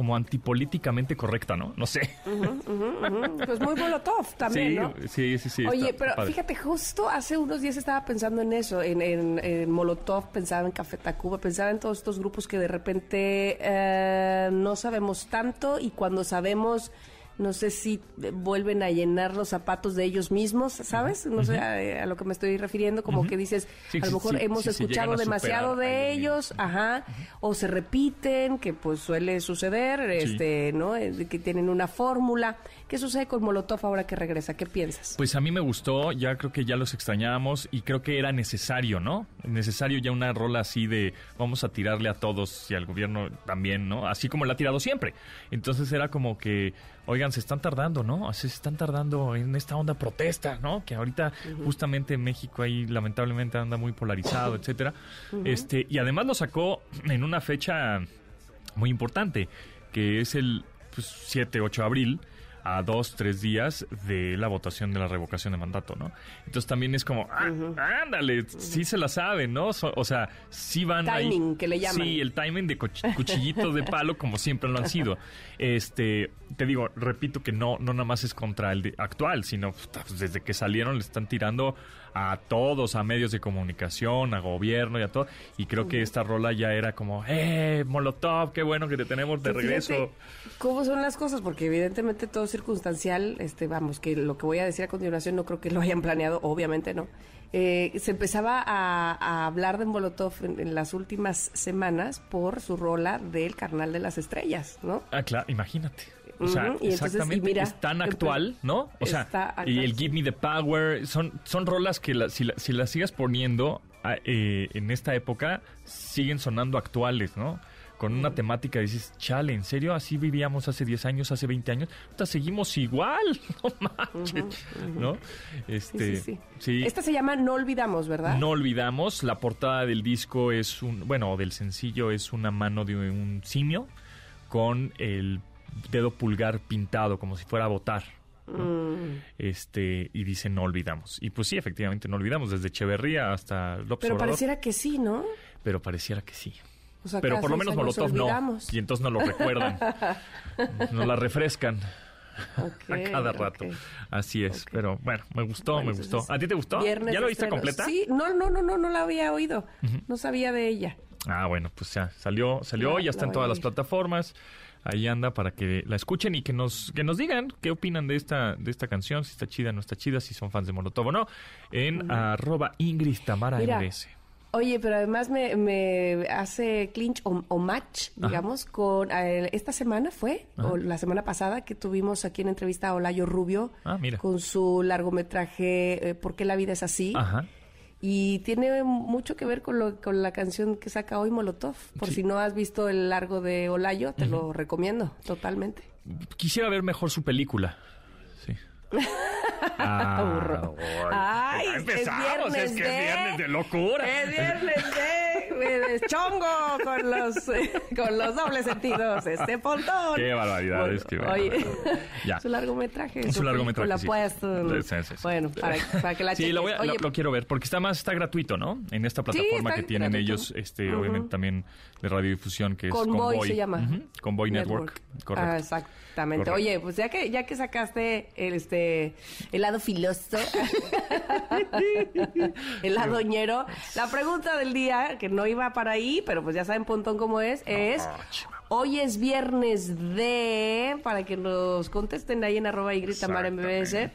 como antipolíticamente correcta, ¿no? No sé. Pues muy Molotov también, sí, ¿no? sí, sí, sí. Oye, está pero fíjate, justo hace unos días estaba pensando en eso, en, en- en Molotov, pensaba en Café Tacuba, pensaba en todos estos grupos que de repente eh, no sabemos tanto y cuando sabemos, no sé si vuelven a llenar los zapatos de ellos mismos, ¿sabes? No sé a, a lo que me estoy refiriendo, como que dices, Sí, a lo mejor sí, hemos sí, escuchado demasiado de ellos ajá, o se repiten, que pues suele suceder, este, ¿no? Eh, Que tienen una fórmula. ¿Qué sucede con Molotov ahora que regresa? ¿Qué piensas? Pues a mí me gustó, ya creo que ya los extrañábamos y creo que era necesario, ¿no? Necesario ya una rola así de vamos a tirarle a todos y al gobierno también, ¿no? Así como la ha tirado siempre. Entonces era como que, oigan, se están tardando, ¿no? Así se están tardando en esta onda protesta, ¿no? Que ahorita justamente en México ahí lamentablemente anda muy polarizado, etcétera. Este, y además lo sacó en una fecha muy importante, que es el pues, 7, 8 de abril, a dos, tres días de la votación de la revocación de mandato, ¿no? Entonces también es como, ah, ándale, sí se la saben, ¿no? So- o sea, sí van ahí- Timing, que le llaman. Sí, el timing de cuch- cuchillitos de palo como siempre lo han sido. Este, te digo, repito que no, no nada más es contra el de- actual, sino pues, desde que salieron le están tirando a todos, a medios de comunicación, a gobierno y a todo. Y creo que esta rola ya era como, ¡eh, Molotov, qué bueno que te tenemos de regreso! ¿Cómo son las cosas? Porque evidentemente todo es circunstancial, este, vamos, que lo que voy a decir a continuación no creo que lo hayan planeado, obviamente no. Eh, se empezaba a, a hablar de Molotov en, en las últimas semanas por su rola del Carnal de las Estrellas, ¿no? Ah, claro, imagínate. O sea, Ujú, y entonces, exactamente, y mira, es tan actual, ¿no? O sea, actual, y el sí. Give Me the Power, son, son rolas que la- si, la- si las sigas poniendo ah, eh, en esta época, siguen sonando actuales, ¿no? Con una temática, dices, chale, ¿en serio? Así vivíamos hace 10 años, hace 20 años. Puta, seguimos igual, no manches, ¿no? Sí, Este, sí, sí. sí. Esta se llama No Olvidamos, ¿verdad? No olvidamos, la portada del disco es un, bueno, del sencillo es una mano de un simio con el dedo pulgar pintado como si fuera a votar. ¿no? Mm. Este, y dice no olvidamos. Y pues sí, efectivamente no olvidamos, desde Echeverría hasta López Pero Obrador. pareciera que sí, ¿no? Pero pareciera que sí. O sea, Pero por lo menos Molotov no. Y entonces no lo recuerdan. nos la refrescan a cada rato. Así es. Pero bueno, me gustó, Bueno, me gustó. ¿A ti te gustó? ¿Ya lo viste estreno. completa? Sí, no, no, no, no, no la había oído. No sabía de ella. Ah, bueno, pues ya salió, salió, La- ya está en todas las plataformas. Ahí anda para que la escuchen y que nos que nos digan qué opinan de esta de esta canción, si está chida, no está chida, si son fans de Molotov o no, en arroba Ingrid Tamara Mira. Oye, pero además me, me hace clinch o, o match, digamos, con eh, esta semana fue, o la semana pasada, que tuvimos aquí en entrevista a Olayo Rubio Ah, mira. con su largometraje eh, ¿Por qué la vida es así? Ajá. Y tiene mucho que ver con, lo, con la canción que saca hoy Molotov. Por si no has visto el largo de Olayo, te lo recomiendo totalmente. Quisiera ver mejor su película. Sí. Ah, Burro. Ay, empezamos, es que de- es viernes de locura. Es viernes de, chongo con los, con los dobles sentidos. Este pontón. Qué barbaridades, qué Oye, barbaridades. Ya. su largometraje. Su largometraje, La sí. Bueno, para, para que la Sí, lo, voy a- Oye, lo, lo quiero ver, porque está más, está gratuito, ¿no? En esta plataforma que tienen gratuito. ellos, este, obviamente también de radiodifusión, que es Convoy, Convoy. se llama. Convoy Network. Correcto. Ah, exactamente. Correcto. Oye, pues ya que ya que sacaste el, este el lado filoso, el lado ñero, la pregunta del día que no iba para ahí, pero pues ya saben pontón cómo es, es hoy es viernes de para que nos contesten ahí en arroba y grita Tamara MBS.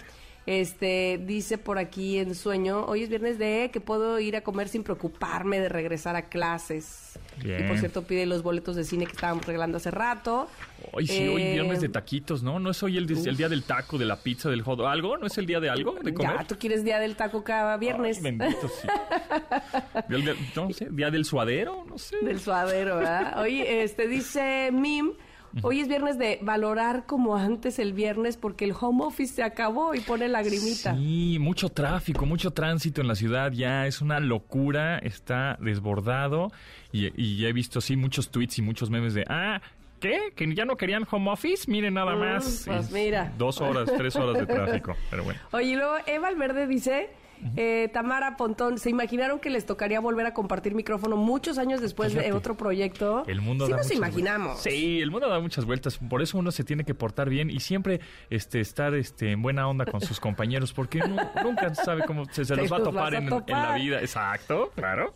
Este, dice por aquí en sueño, hoy es viernes de que puedo ir a comer sin preocuparme de regresar a clases. Y por cierto pide los boletos de cine que estábamos regalando hace rato. Hoy sí, hoy Eh, viernes de taquitos, ¿no? ¿No es hoy el, el día del taco, de la pizza, del hot? ¿Algo? ¿No es el día de algo? ¿De comer? Ya, tú quieres día del taco cada viernes. Ay, bendito, sí. Día del- no sé, día del suadero, no sé. Del suadero, ¿verdad? Oye, este dice Mim, hoy es viernes de valorar como antes el viernes porque el home office se acabó y pone lagrimita. Sí, mucho tráfico, mucho tránsito en la ciudad ya, es una locura, está desbordado y, y ya he visto sí muchos tweets y muchos memes de, ah, ¿qué? ¿Que ya no querían home office? Miren nada Mm, más. pues mira. Dos horas, tres horas de tráfico, pero bueno. Oye, y luego Eva Alverde dice, eh, Tamara Pontón, ¿se imaginaron que les tocaría volver a compartir micrófono muchos años después de Fíjate. otro proyecto? El mundo sí da nos imaginamos. vueltas. Sí, el mundo da muchas vueltas. Por eso uno se tiene que portar bien y siempre este, estar este, en buena onda con sus compañeros, porque uno nunca sabe cómo se, los va a topar en, en la vida. Exacto, claro.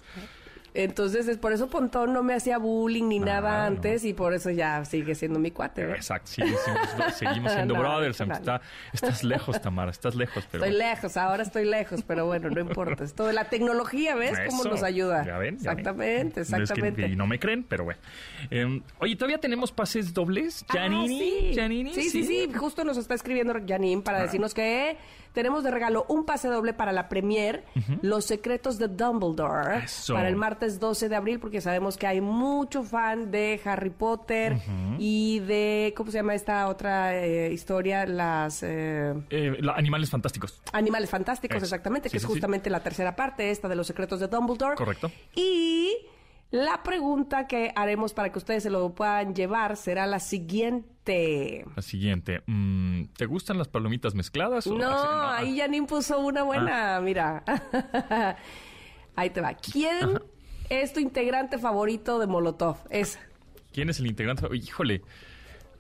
Entonces, es por eso Pontón no me hacía bullying ni nada antes y por eso ya sigue siendo mi cuate. ¿verdad? Exacto, sí, seguimos, seguimos siendo No, brothers. no. está- estás lejos, Tamara, estás lejos, pero. Estoy lejos, ahora estoy lejos, pero bueno, no importa. Es todo la tecnología, ¿ves cómo nos ayuda? Ya ven, ya ven. exactamente, Es que- exactamente. y no me creen, pero bueno. Eh, oye, ¿todavía tenemos pases dobles? Ah, Janini, sí. Janini, sí, sí, sí, justo nos está escribiendo Janine para decirnos que tenemos de regalo un pase doble para la premier Los secretos de Dumbledore Eso. para el martes 12 de abril porque sabemos que hay mucho fan de Harry Potter y de ¿cómo se llama esta otra eh, historia? Las eh, Eh, la- animales fantásticos. Animales Fantásticos, exactamente, Sí, que es sí. justamente la tercera parte, esta de los secretos de Dumbledore. Correcto. Y la pregunta que haremos para que ustedes se lo puedan llevar será la siguiente. La siguiente. mm, ¿Te gustan las palomitas mezcladas? o No, ahí Janine puso una buena, Ah. mira. ahí te va. ¿Quién es tu integrante favorito de Molotov? Es ¿Quién es el integrante? Híjole.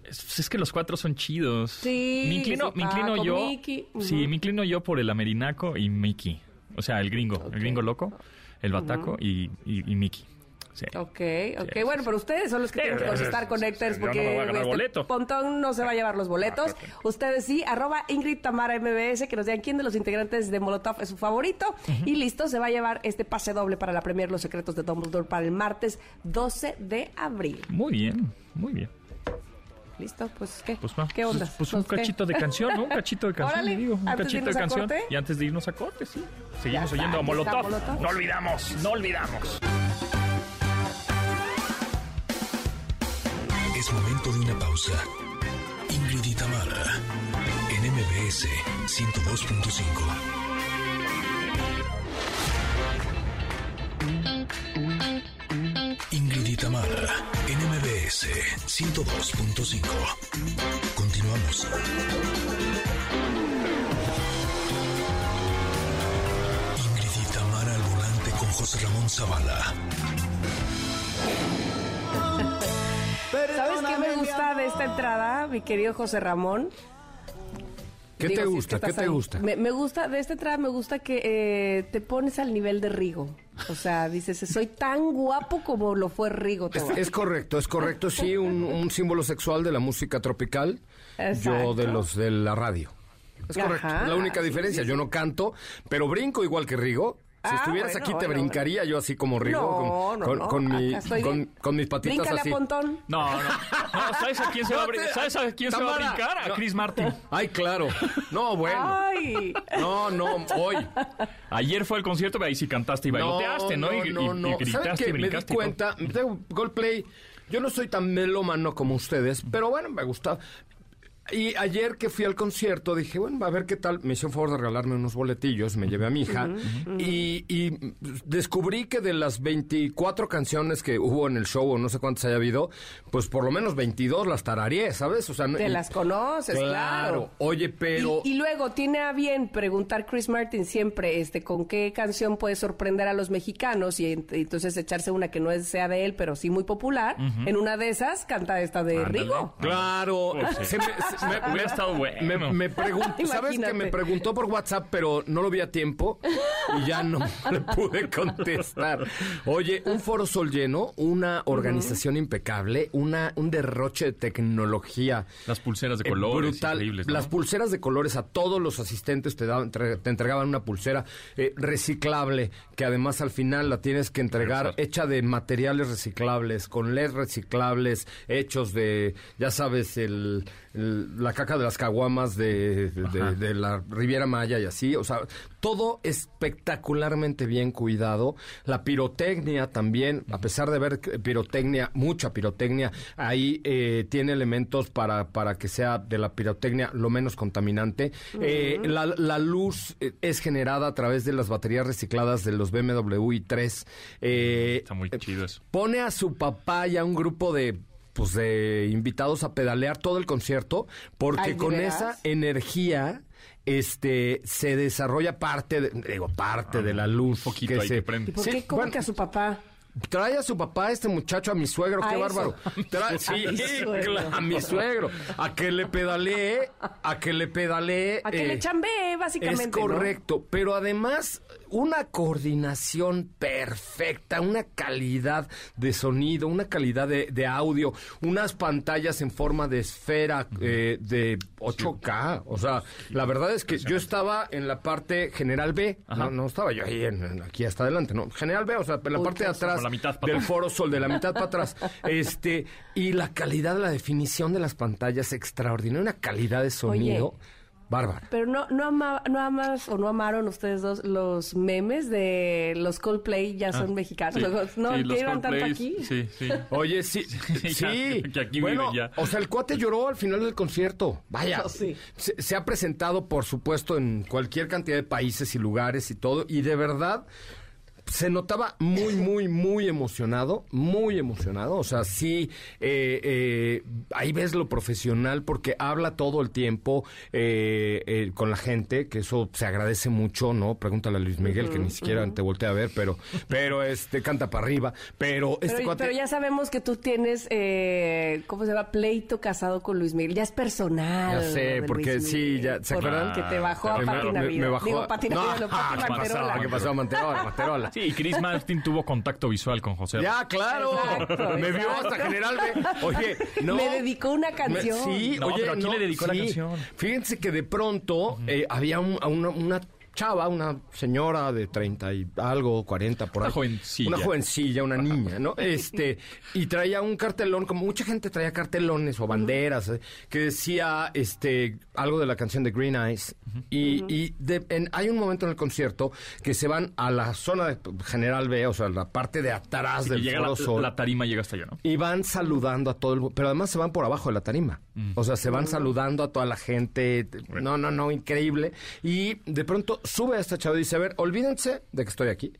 Es, es que los cuatro son chidos. Sí, Me inclino, me inclino Paco, yo. Ujú. Sí, me inclino yo por el amerinaco y Mickey. O sea, el gringo. El gringo loco, el bataco y, y, y Mickey. Sí. Ok, ok. sí, bueno, pero ustedes son los que Sí, tienen que contestar sí, con sí, Nectars sí, yo no porque este boleto. Pontón no se va a llevar los boletos. Ah, Ustedes sí, arroba Ingrid Tamara MBS, que nos digan quién de los integrantes de Molotov es su favorito. Y listo, se va a llevar este pase doble para la premier Los Secretos de Dumbledore para el martes 12 de abril. Muy bien, muy bien. ¿Listo? Pues, ¿qué? Pues, ¿Qué onda? Pues, pues un ¿qué? cachito de canción, ¿no? Un cachito de canción, Órale, le digo. Un de cachito de canción. corte. Y antes de irnos a corte, sí. Seguimos oyendo a Molotov. No olvidamos, no olvidamos. Es momento de una pausa. Ingrid y Tamara, en MBS 102.5. Ingrid y Tamara, en MBS 102.5. Continuamos. Ingrid Tamara al volante con José Ramón Zavala. ¿Sabes qué me gusta de esta entrada, mi querido José Ramón? ¿Qué Digo, te si es gusta? que ¿Qué te ahí. gusta? Me, me gusta, de esta entrada me gusta que eh, te pones al nivel de Rigo. O sea, dices, soy tan guapo como lo fue Rigo. Es, es correcto, es correcto, sí, un, un símbolo sexual de la música tropical, Exacto. yo de los de la radio. Es correcto, Ajá, la única diferencia, sí, yo no canto, pero brinco igual que Rigo. Si Ah, estuvieras bueno, aquí te bueno, brincaría yo así como Rigo, No, con, no, con, no, con mi- con- mis patitas Bríncale así. a Pontón. No, no. No, ¿sabes a quién se va a, brin- ¿sabes a quién se va a Tamara, brincar? A no. Chris Martin. Ay, claro. No, bueno. Ay. No, no, hoy. Ayer fue el concierto, ahí sí cantaste y bailoteaste, ¿no? Y, y- no, y no. gritaste ¿Saben y qué? Me di brincaste. cuenta, Goldplay, yo no soy tan melómano como ustedes, pero bueno, me gusta. Y ayer que fui al concierto dije, bueno, a ver qué tal. Me hizo el favor de regalarme unos boletillos, me llevé a mi hija. y, y descubrí que de las 24 canciones que hubo en el show, o no sé cuántas haya habido, pues por lo menos 22 las tarareé, ¿sabes? O sea, no- Te y- las conoces, claro. Oye, pero... Y, y luego tiene a bien preguntar Chris Martin siempre este con qué canción puede sorprender a los mexicanos y ent- entonces echarse una que no sea de él, pero sí muy popular. En una de esas canta esta de Ándale. Rigo. Claro, Pues sí. se, me, se- me- Hubiera estado bueno. Me, me preguntó, ¿sabes que me preguntó por WhatsApp, pero no lo vi a tiempo y ya no le pude contestar? Oye, un foro sol lleno, una organización impecable, una un derroche de tecnología. Las pulseras de eh, colores brutal. increíbles, ¿no? Las pulseras de colores a todos los asistentes te, daban- entre- te entregaban una pulsera eh, reciclable que además al final la tienes que entregar hecha de materiales reciclables, con LED reciclables, hechos de, ya sabes, el, el- la caca de las caguamas de, de- de la Riviera Maya y así. O sea, todo espectacularmente bien cuidado. La pirotecnia también, a pesar de ver que pirotecnia, mucha pirotecnia, ahí eh, tiene elementos para, para que sea de la pirotecnia lo menos contaminante. Eh, la, la luz eh, es generada a través de las baterías recicladas de los BMW i3. Eh, Está muy chido eso. pone a su papá y a un grupo de pues de invitados a pedalear todo el concierto porque Ay, ¿de con veras? esa energía este se desarrolla parte de, digo parte de la luz Ah, poquito ahí se que prende. ¿Y por Sí, qué? ¿Cómo bueno, que a su papá? Trae a su papá, este muchacho, a mi suegro, A qué eso. bárbaro. Trae- sí, mi suegro. claro, a mi suegro. A que le pedalee, a que le pedalee. A que le eh, chambee, básicamente. es ¿no? correcto, pero además una coordinación perfecta, una calidad de sonido, una calidad de, de audio, unas pantallas en forma de esfera eh, de 8K. O sea, la verdad es que yo estaba en la parte general B, no, no estaba yo ahí en, en- aquí hasta adelante, no, general B, o sea, en la parte de atrás Por la mitad del atrás. Foro Sol, de la mitad para atrás. Este, y la calidad, la definición de las pantallas extraordinaria, una calidad de sonido bárbara. Pero no, no, ama- no amas o no amaron ustedes dos los memes de los Coldplay ya son mexicanos. Sí, no sí, los llevan tanto aquí. Sí, sí. Oye, sí, sí. ya, que aquí bueno, ya. o sea, el cuate lloró al final del concierto. Vaya, Oh, sí. se, se ha presentado, por supuesto, en cualquier cantidad de países y lugares y todo, y de verdad se notaba muy, muy, muy emocionado, muy emocionado. O sea, sí, eh, eh, ahí ves lo profesional porque habla todo el tiempo eh, eh, con la gente, que eso se agradece mucho, ¿no? Pregúntale a Luis Miguel, que ni siquiera te voltea a ver, pero, pero este canta para arriba. Pero este Pero, cuate. pero ya sabemos que tú tienes, eh, ¿cómo se llama? Pleito casado con Luis Miguel. Ya es personal. Ya sé, porque Luis sí, ya- ¿se acuerdan? Que te bajó a Me- Pati me- Navidad. me bajó Digo, Pati Navidad, no, Pati ¿qué Manterola. pasó? Manterola, Manterola. Sí, y Chris Martin tuvo contacto visual con José. Ya, claro. Exacto, me vio exacto. hasta General. Oye, no. Me dedicó una canción. Me- sí, No, oye, pero ¿a quién no, le dedicó la canción? Fíjense que de pronto eh, había un- a una, una chava, una señora de 30 y algo, 40 por Una ahí. jovencilla. Una jovencilla, una niña, ¿no? Este, y traía un cartelón, como mucha gente traía cartelones o banderas, eh, que decía este algo de la canción de Green Eyes. Y, y de- en- hay un momento en el concierto que se van a la zona de General B, o sea, la parte de atrás que del llega Foro la, Sol. la tarima llega hasta allá, ¿no? Y van saludando a todo el pero además se van por abajo de la tarima. O sea, se van saludando a toda la gente. No, no, no, increíble. Y de pronto sube a esta chava y dice, a ver, olvídense de que estoy aquí.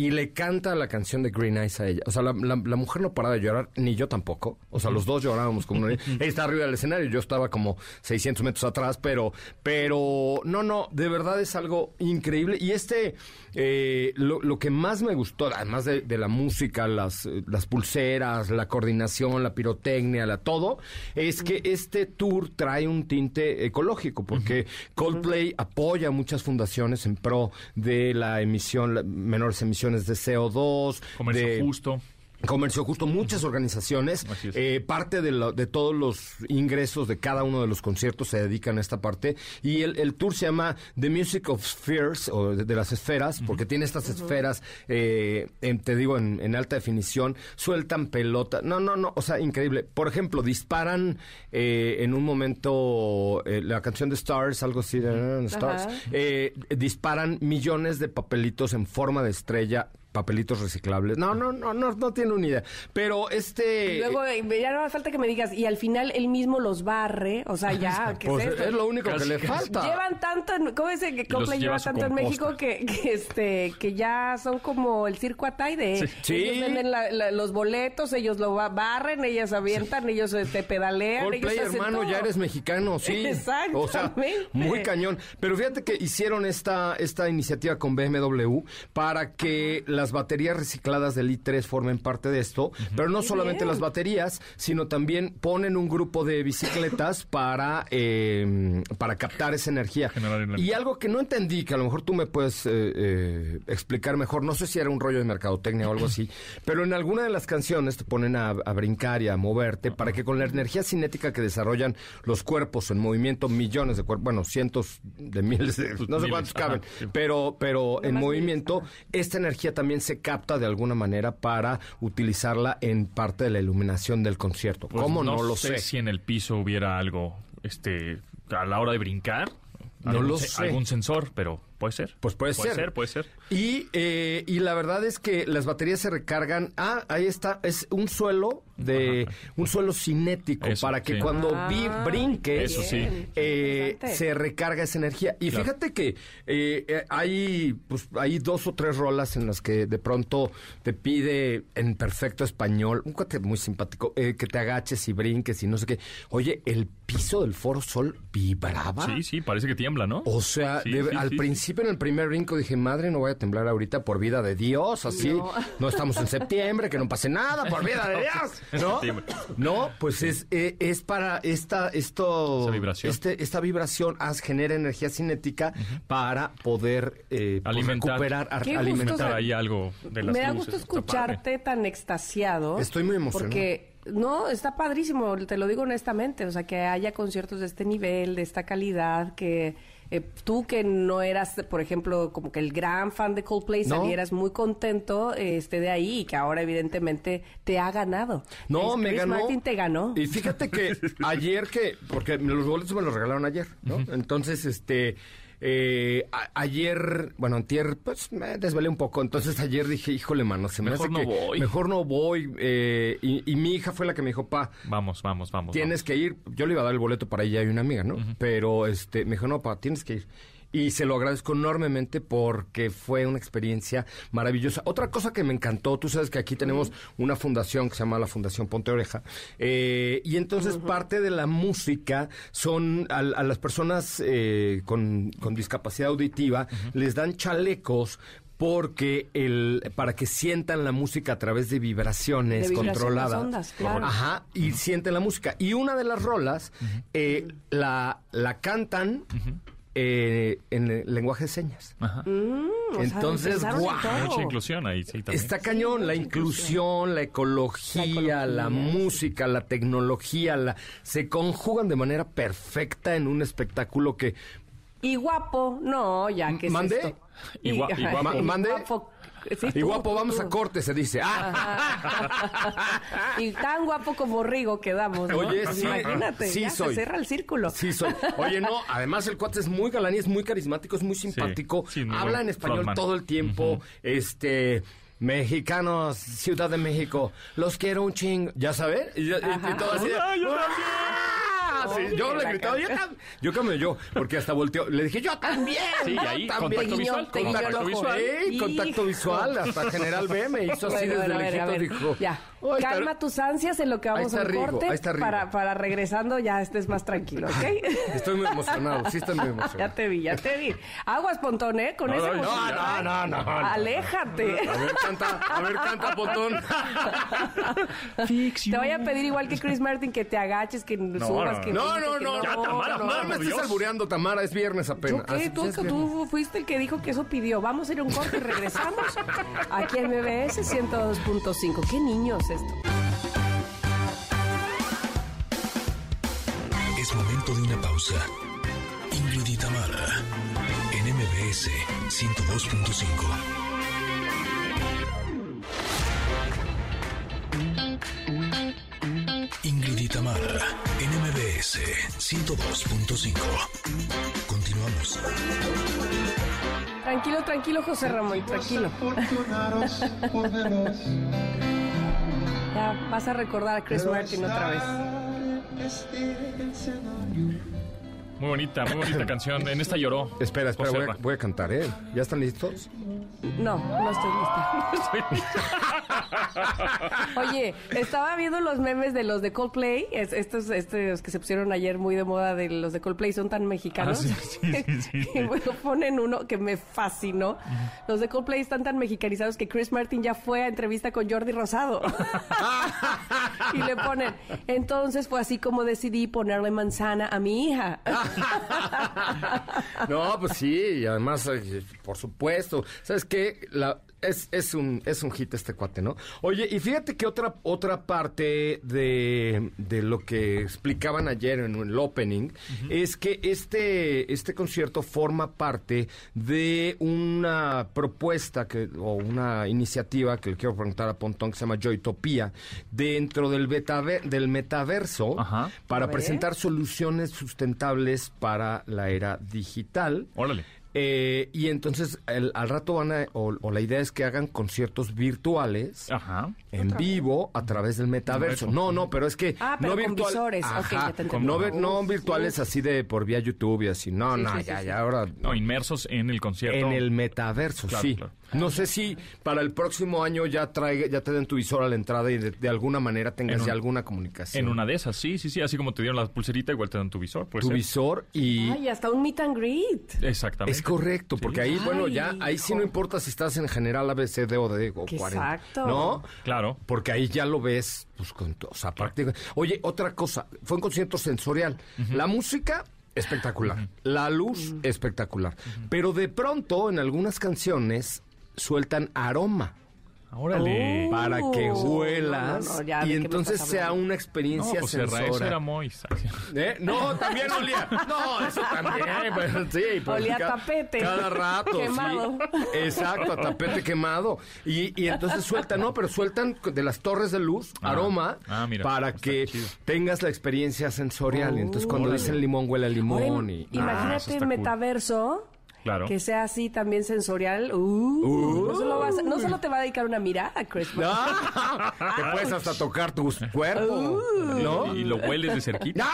Y le canta la canción de Green Eyes a ella. O sea, la, la- la mujer no paraba de llorar, ni yo tampoco. O sea, los dos llorábamos como una... Ella estaba arriba del escenario, yo estaba como 600 metros atrás, pero, pero, no, no, de verdad es algo increíble. Y este, eh, lo, lo que más me gustó, además de, de la música, las, las pulseras, la coordinación, la pirotecnia, la todo, es que este tour trae un tinte ecológico, porque Coldplay apoya muchas fundaciones en pro de la emisión, la- menores emisiones de CO2, Comercio de- justo. Comercio Justo, muchas organizaciones, eh, parte de, lo- de todos los ingresos de cada uno de los conciertos se dedican a esta parte. Y el, el tour se llama The Music of Spheres o de, de las esferas porque tiene estas esferas, eh, en- te digo, en, en alta definición, sueltan pelota, no, no, no, o sea, increíble. Por ejemplo, disparan eh, en un momento eh, la canción de Stars, algo así, de Stars, Ajá. eh, disparan millones de papelitos en forma de estrella papelitos reciclables. No, no, no, no, no tiene una idea. Pero este... Y luego eh, ya no hace falta que me digas, y al final él mismo los barre, o sea, ya, ¿qué pues es esto? es lo único que le falta. Llevan tanto, en, ¿cómo dice que Coldplay lleva tanto en. México que, que, este que ya son como el circo Ataide? Sí. Ellos Sí. venden la- la- los boletos, ellos lo ba- barren, ellos avientan, ellos este, pedalean, Coldplay, ellos hacen hermano, todo. ya eres mexicano, sí. O sea, Exactamente. muy cañón. Pero fíjate que hicieron esta, esta iniciativa con BMW para que las baterías recicladas del i3 formen parte de esto, pero no solamente bien. las baterías, sino también ponen un grupo de bicicletas para, eh, para captar esa energía. Y algo que no entendí, que a lo mejor tú me puedes eh, eh, explicar mejor, no sé si era un rollo de mercadotecnia o algo así, pero en alguna de las canciones te ponen a, a brincar y a moverte para que con la energía cinética que desarrollan los cuerpos en movimiento, millones de cuerpos, bueno, cientos de miles, de, no sé cuántos caben, pero, pero en movimiento, esta energía también se capta de alguna manera para utilizarla en parte de la iluminación del concierto. Pues ¿Cómo? No, lo sé sé. si en el piso hubiera algo, este, a la hora de brincar. No algún lo sé. Algún sensor, pero puede ser. Pues puede, Puede ser. ser, puede ser. Y, eh, y la verdad es que las baterías se recargan. Ah, ahí está. Es un suelo de un suelo cinético Eso, para que sí. cuando Ah, vi- brinques, Eso sí. eh, se recarga esa energía. Y Claro. fíjate que eh, eh, hay, pues, hay dos o tres rolas en las que de pronto te pide en perfecto español, un cuate muy simpático, eh, que te agaches y brinques y no sé qué. Oye, el piso del Foro Sol vibraba. Sí, sí, parece que tiembla, ¿no? O sea, Sí, de- sí, al sí, principio en el primer brinco dije, madre, no voy a temblar ahorita por vida de Dios, así. No, estamos en septiembre, que no pase nada, por vida de Dios. ¿No? No, pues es, eh, es para esta, esto, Esa vibración. Este, esta vibración haz- genera energía cinética para poder eh, pues, recuperar, ar- Qué gusto alimentar. Ahí algo de las Me da luces, gusto escucharte tan extasiado. Estoy muy emocionado. Porque, no, está padrísimo, te lo digo honestamente. O sea, que haya conciertos de este nivel, de esta calidad, que eh, tú que no eras, por ejemplo, como que el gran fan de Coldplay, No. salieras muy contento eh, este, de ahí y que ahora evidentemente te ha ganado. No, Es- me Chris ganó. Martin te ganó. Y fíjate que ayer que, porque los boletos me los regalaron ayer, ¿no? Entonces, este, eh, a- ayer, bueno, antier, pues me desvelé un poco. Entonces ayer dije, híjole, mano, se me Mejor hace no que voy. mejor no voy. eh, y, y mi hija fue la que me dijo, pa, Vamos, vamos, vamos. tienes que ir. Yo le iba a dar el boleto para ella y una amiga, ¿no? Pero este, me dijo, no, pa, tienes que ir. Y se lo agradezco enormemente porque fue una experiencia maravillosa. Otra cosa que me encantó, tú sabes que aquí tenemos una fundación que se llama la Fundación Ponte Oreja. eh, y entonces parte de la música son a, a las personas eh, con, con discapacidad auditiva, les dan chalecos porque el para que sientan la música a través de vibraciones De vibración, controladas. ondas, claro. Ajá, y sienten la música. Y una de las rolas eh, la, la cantan eh, en el lenguaje de señas. Ajá. Mm, o sea, Entonces. Mucha inclusión ahí, sí, también. Está cañón, la inclusión, la ecología, la, ecología, música, la tecnología, la, se conjugan de manera perfecta en un espectáculo que Y guapo, no, ya que es ¿Mandé? esto? Y gua- y guapo. y ¿Mandé? guapo, sí, y tú, guapo, vamos tú. a corte, se dice. ¡Ah! y tan guapo como Rigo quedamos, ¿no? Oye, Pues sí, imagínate, sí ya soy. se cierra el círculo. Sí, soy. Oye, no, además el cuate es muy galán y es muy carismático, es muy simpático. sí, muy habla en español frontman. todo el tiempo. Este. Mexicanos, Ciudad de México, los quiero un chingo. ¿Ya sabes? Y, y- y todo así. de, Ay, yo ¡Ah! Sí, yo le gritaba, yo también. Yo como yo, porque hasta volteó. Le dije, yo también. Sí, ahí, también. contacto visual, contacto visual. Sí, contacto Hijo. visual. Hasta General B me hizo así desde bueno, a ver, a lejito. ver, Dijo, ya. "Ay, Calma tus ansias en lo que vamos Rigo, corte ahí está para, para regresando ya estés más tranquilo, ¿ok? Estoy muy emocionado, sí estoy muy emocionado. ya te vi, ya te vi. Aguas, Pontón, ¿eh? Con No, esa no, no, no, no, no. Aléjate. A ver, canta, a ver, canta, Potón. Te voy a pedir igual que Chris Martin que te agaches, que subas, no. que No, no, que no. Ya, Tamara, no, por me estés albureando, Tamara, es viernes apenas. ¿Yo qué? Tú, tú fuiste el que dijo que eso pidió. Vamos a ir a un corte y regresamos aquí en MBS 102.5. ¿Qué niños esto? Es momento de una pausa. Ingrid y Tamara, en MBS 102.5. Ingrid y Tamara, en MBS 102.5. Continuamos. Tranquilo, tranquilo, José Ramón, tranquilo. Ya vas a recordar a Chris Martin otra vez. Muy bonita, muy bonita canción. En esta lloró. Espera, espera, voy a, Joserra. voy a cantar, ¿eh? ¿Ya están listos? No, no estoy lista. Oye, estaba viendo los memes de los de Coldplay, es- estos, estos que se pusieron ayer muy de moda de los de Coldplay, son tan mexicanos. Ah, sí, sí, sí, sí. que bueno, ponen uno que me fascinó. Los de Coldplay están tan mexicanizados que Chris Martin ya fue a entrevista con Jordi Rosado. y le ponen, entonces fue así como decidí ponerle manzana a mi hija. No, pues sí, y además, eh, por supuesto. ¿Sabes qué? La, es, es, un, es un hit este cuate, ¿no? Oye, y fíjate que otra, otra parte de, de lo que explicaban ayer en el opening es que este, este concierto forma parte de una propuesta que, o una iniciativa que le quiero preguntar a Pontón que se llama Joytopía dentro del, betaver- del metaverso para presentar soluciones sustentables para la era digital. Órale. Eh, y entonces el- al rato van a, o, o la idea es que hagan conciertos virtuales Ajá. en vivo a través del metaverso. No, no, pero es que Ah, pero no con virtual- visores. Ok, Ajá, ya te entendí. no, vi- no virtuales así de por vía YouTube y así. No, Sí, no, sí, sí, ya, sí. ya ahora No, inmersos en el concierto. en el metaverso, Claro, sí. claro. No sé si para el próximo año ya traiga, ya te den tu visor a la entrada y de, de alguna manera tengas un- ya alguna comunicación. En una de esas, sí, sí, sí. Así como te dieron la pulserita, igual te dan tu visor. Tu ser. visor y Ay, hasta un meet and greet. Exactamente. Es correcto, Sí. porque ahí, bueno, ya, Ay, ahí sí no importa si estás en general ABC, D o D o Qué 40. exacto. ¿No? Claro. Porque ahí ya lo ves, pues, con, o sea, prácticamente. Oye, otra cosa, fue un concierto sensorial. La música, espectacular. La luz, espectacular. Pero de pronto, en algunas canciones, sueltan aroma. Órale. Oh. Para que No, huelas no, no, ya, ¿de y entonces sea una No, experiencia pues sensorial. eso era muy... ¿Eh? No, también olía. No, eso también. pues, sí, pues, Olía a ca- tapete. Cada rato. sí. Quemado. Exacto, a tapete quemado. Y, y entonces sueltan, no, pero sueltan de las torres de luz Ah. aroma Ah, mira, para está que chido. tengas la experiencia sensorial. Y entonces cuando Órale. dicen limón, huele a limón. Y, Ah, imagínate está cool. Claro. Que sea así también sensorial. Uh, no, solo vas a- no solo te va a dedicar una mirada, Chris. ¡Ah! Te puedes hasta tocar tu cuerpo, ¿no? Y lo hueles de cerquita.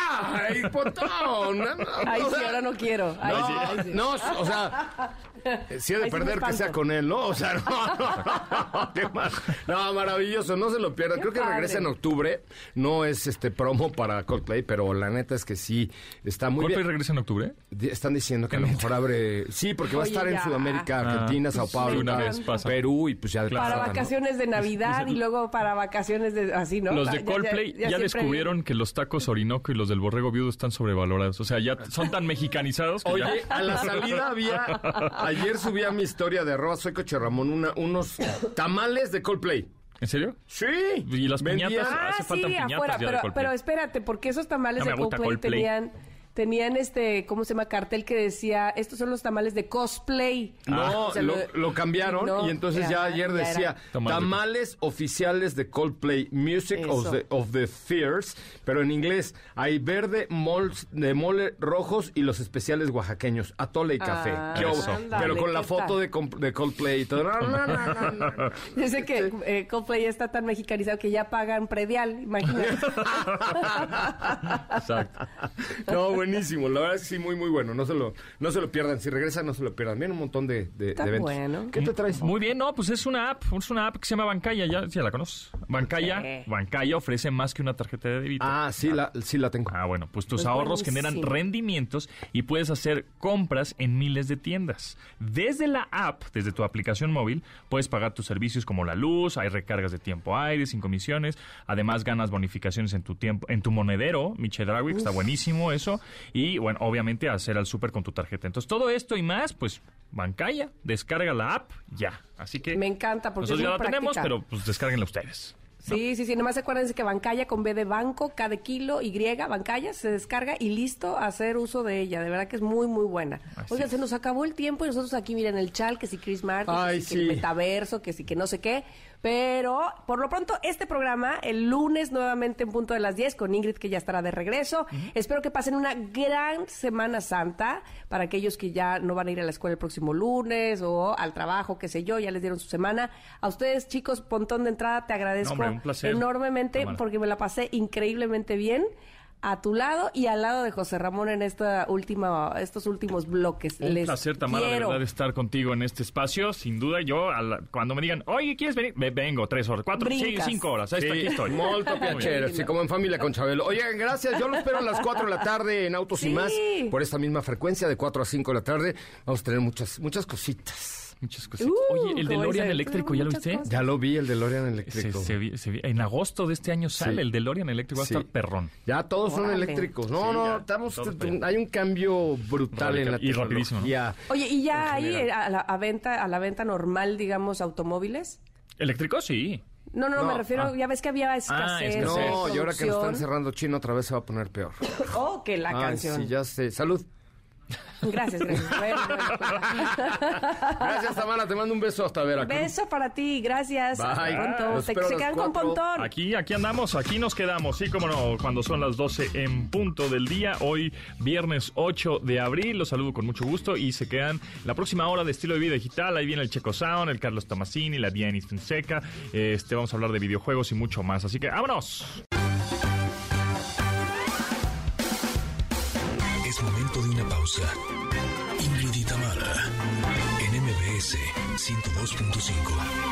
¡Ay, potón! No, no, Ay, sí, sea, ahora no quiero. Ay, sí, ay, No, sí. no, o sea, sí ha de Ay, sí me perder que sea con él, ¿no? O sea, no, no. No, maravilloso, no se lo pierda. Creo que padre. regresa en octubre. No es este promo para Coldplay, pero la neta es que sí, está muy ¿Coldplay bien. regresa en octubre? Están diciendo que a lo mejor abre... Sí, porque va a Oye, estar en ya. Sudamérica, Ah, Argentina, Sao pues, Paulo, de una tal, vez pasa. Perú y pues ya de Para vacaciones de Navidad y luego para vacaciones de así, ¿no? Los Ya- de ya- Coldplay ya, siempre- descubrieron que los tacos Orinoco y los del Borrego Viudo están sobrevalorados. O sea, ya son tan mexicanizados que Oye, ya- a la salida había. Ayer subí a mi historia de arroba soy Coche Ramón una, unos tamales de Coldplay. ¿En serio? Sí. ¿Y las Vendían- piñatas? Ah, Hace faltan sí, piñatas afuera, ya de pero, Coldplay. pero espérate, porque esos tamales No me de gusta Coldplay, Coldplay. tenían tenían este, ¿cómo se llama? Cartel que decía, estos son los tamales de cosplay. No, O sea, lo, lo cambiaron no, y entonces ya, ya ayer ya decía Tamales oficiales de Coldplay, Music of the, of the Fears, pero en inglés hay verde, mols de mole rojos y los especiales oaxaqueños, atole y café. Ah, ándale, pero con la ¿qué foto de, Coldplay y todo. No, no, no, no, no. Dice que eh, Coldplay está tan mexicanizado que ya pagan predial, imagínate. Exacto. No, buenísimo. La verdad es que sí, muy, muy bueno. No se lo, no se lo pierdan. Si regresan, no se lo pierdan. Vienen un montón de, de- Está de eventos. bueno. ¿Qué te traes? Muy bien, no, pues es una app, es una app que se llama Bancaya, ya, ya la conoces. Bancaya, Sí. Bancaya ofrece más que una tarjeta de débito. Ah, sí la, sí la tengo. Ah, bueno, pues tus Pues ahorros buenísimo. generan rendimientos y puedes hacer compras en miles de tiendas. Desde la app, desde tu aplicación móvil, puedes pagar tus servicios como la luz, hay recargas de tiempo aire sin comisiones, además ganas bonificaciones en tu tiempo, en tu monedero, Miche Draghi, que está buenísimo eso, y bueno, obviamente hacer al súper con tu tarjeta. Entonces, todo esto y más, pues Bancaya, descarga la app ya. Así que Me encanta porque nosotros es ya la tenemos, pero pues descárguenla ustedes. Sí, sí, sí. Nomás acuérdense que Bancaya con B de banco, K de kilo, Y, Bancaya, se descarga y listo a hacer uso de ella. De verdad que es muy, muy buena. Así Oigan, es. se nos acabó el tiempo y nosotros aquí, miren, el chal, que si Chris Martin, Ay, que si que el sí. metaverso, que si que no sé qué. Pero, por lo pronto, este programa, el lunes nuevamente en punto de las 10, con Ingrid, que ya estará de regreso. Espero que pasen una gran Semana Santa para aquellos que ya no van a ir a la escuela el próximo lunes o al trabajo, qué sé yo, ya les dieron su semana. A ustedes, chicos, pontón de entrada, te agradezco No, hombre, enormemente porque me la pasé increíblemente bien. A tu lado y al lado de José Ramón en esta última, estos últimos bloques. Un Les placer, Tamara, de quiero. verdad, estar contigo en este espacio. Sin duda, yo, a la- cuando me digan, oye, ¿quieres venir? Ve- vengo, tres horas, cuatro, sí, Brincas. cinco horas. Ahí está, aquí estoy. Molto Muy bien. piacere, sí, como en familia con Chabelo. Oigan, gracias. Yo lo espero a las 4 de la tarde en Autos y Sí. Más. Por esta misma frecuencia, de 4 a 5 de la tarde. Vamos a tener muchas, muchas cositas. Muchas cositas. Uh, Oye, el ¿cómo DeLorean eléctrico, ¿ya lo viste? cosas. Ya lo vi, el DeLorean eléctrico. se vi- se vi- en agosto de este año sale Sí. el DeLorean eléctrico, va a estar perrón. Ya todos son eléctricos. No, Sí, no, ya, estamos, hay un cambio brutal en la rapidísimo, ¿no? tecnología. Oye, ¿y ya hay eh, a la, a venta, a la venta normal, digamos, automóviles? ¿Eléctrico? Sí. No, no, no, me refiero, ah. ya ves que había escasez. escasez. de No, y ahora que nos están cerrando China otra vez se va a poner peor. Oh, que la Ay, canción. sí, ya sé. Salud. Gracias, gracias. Bueno, bueno. Gracias, Tamara. Te mando un beso hasta Veracruz. Beso para ti, gracias. Bye. Hasta pronto. Los Te- espero a se quedan con. Pontón. Aquí, aquí andamos, aquí nos quedamos, sí, como no, cuando son las 12 en punto del día, hoy viernes 8 de abril, los saludo con mucho gusto y se quedan la próxima hora de estilo de vida digital, ahí viene el Checo Sound, el Carlos Tomasini, la Diana Fonseca, este, vamos a hablar de videojuegos y mucho más, así que vámonos. Pausa. Ingrid y Tamara, en MBS 102.5.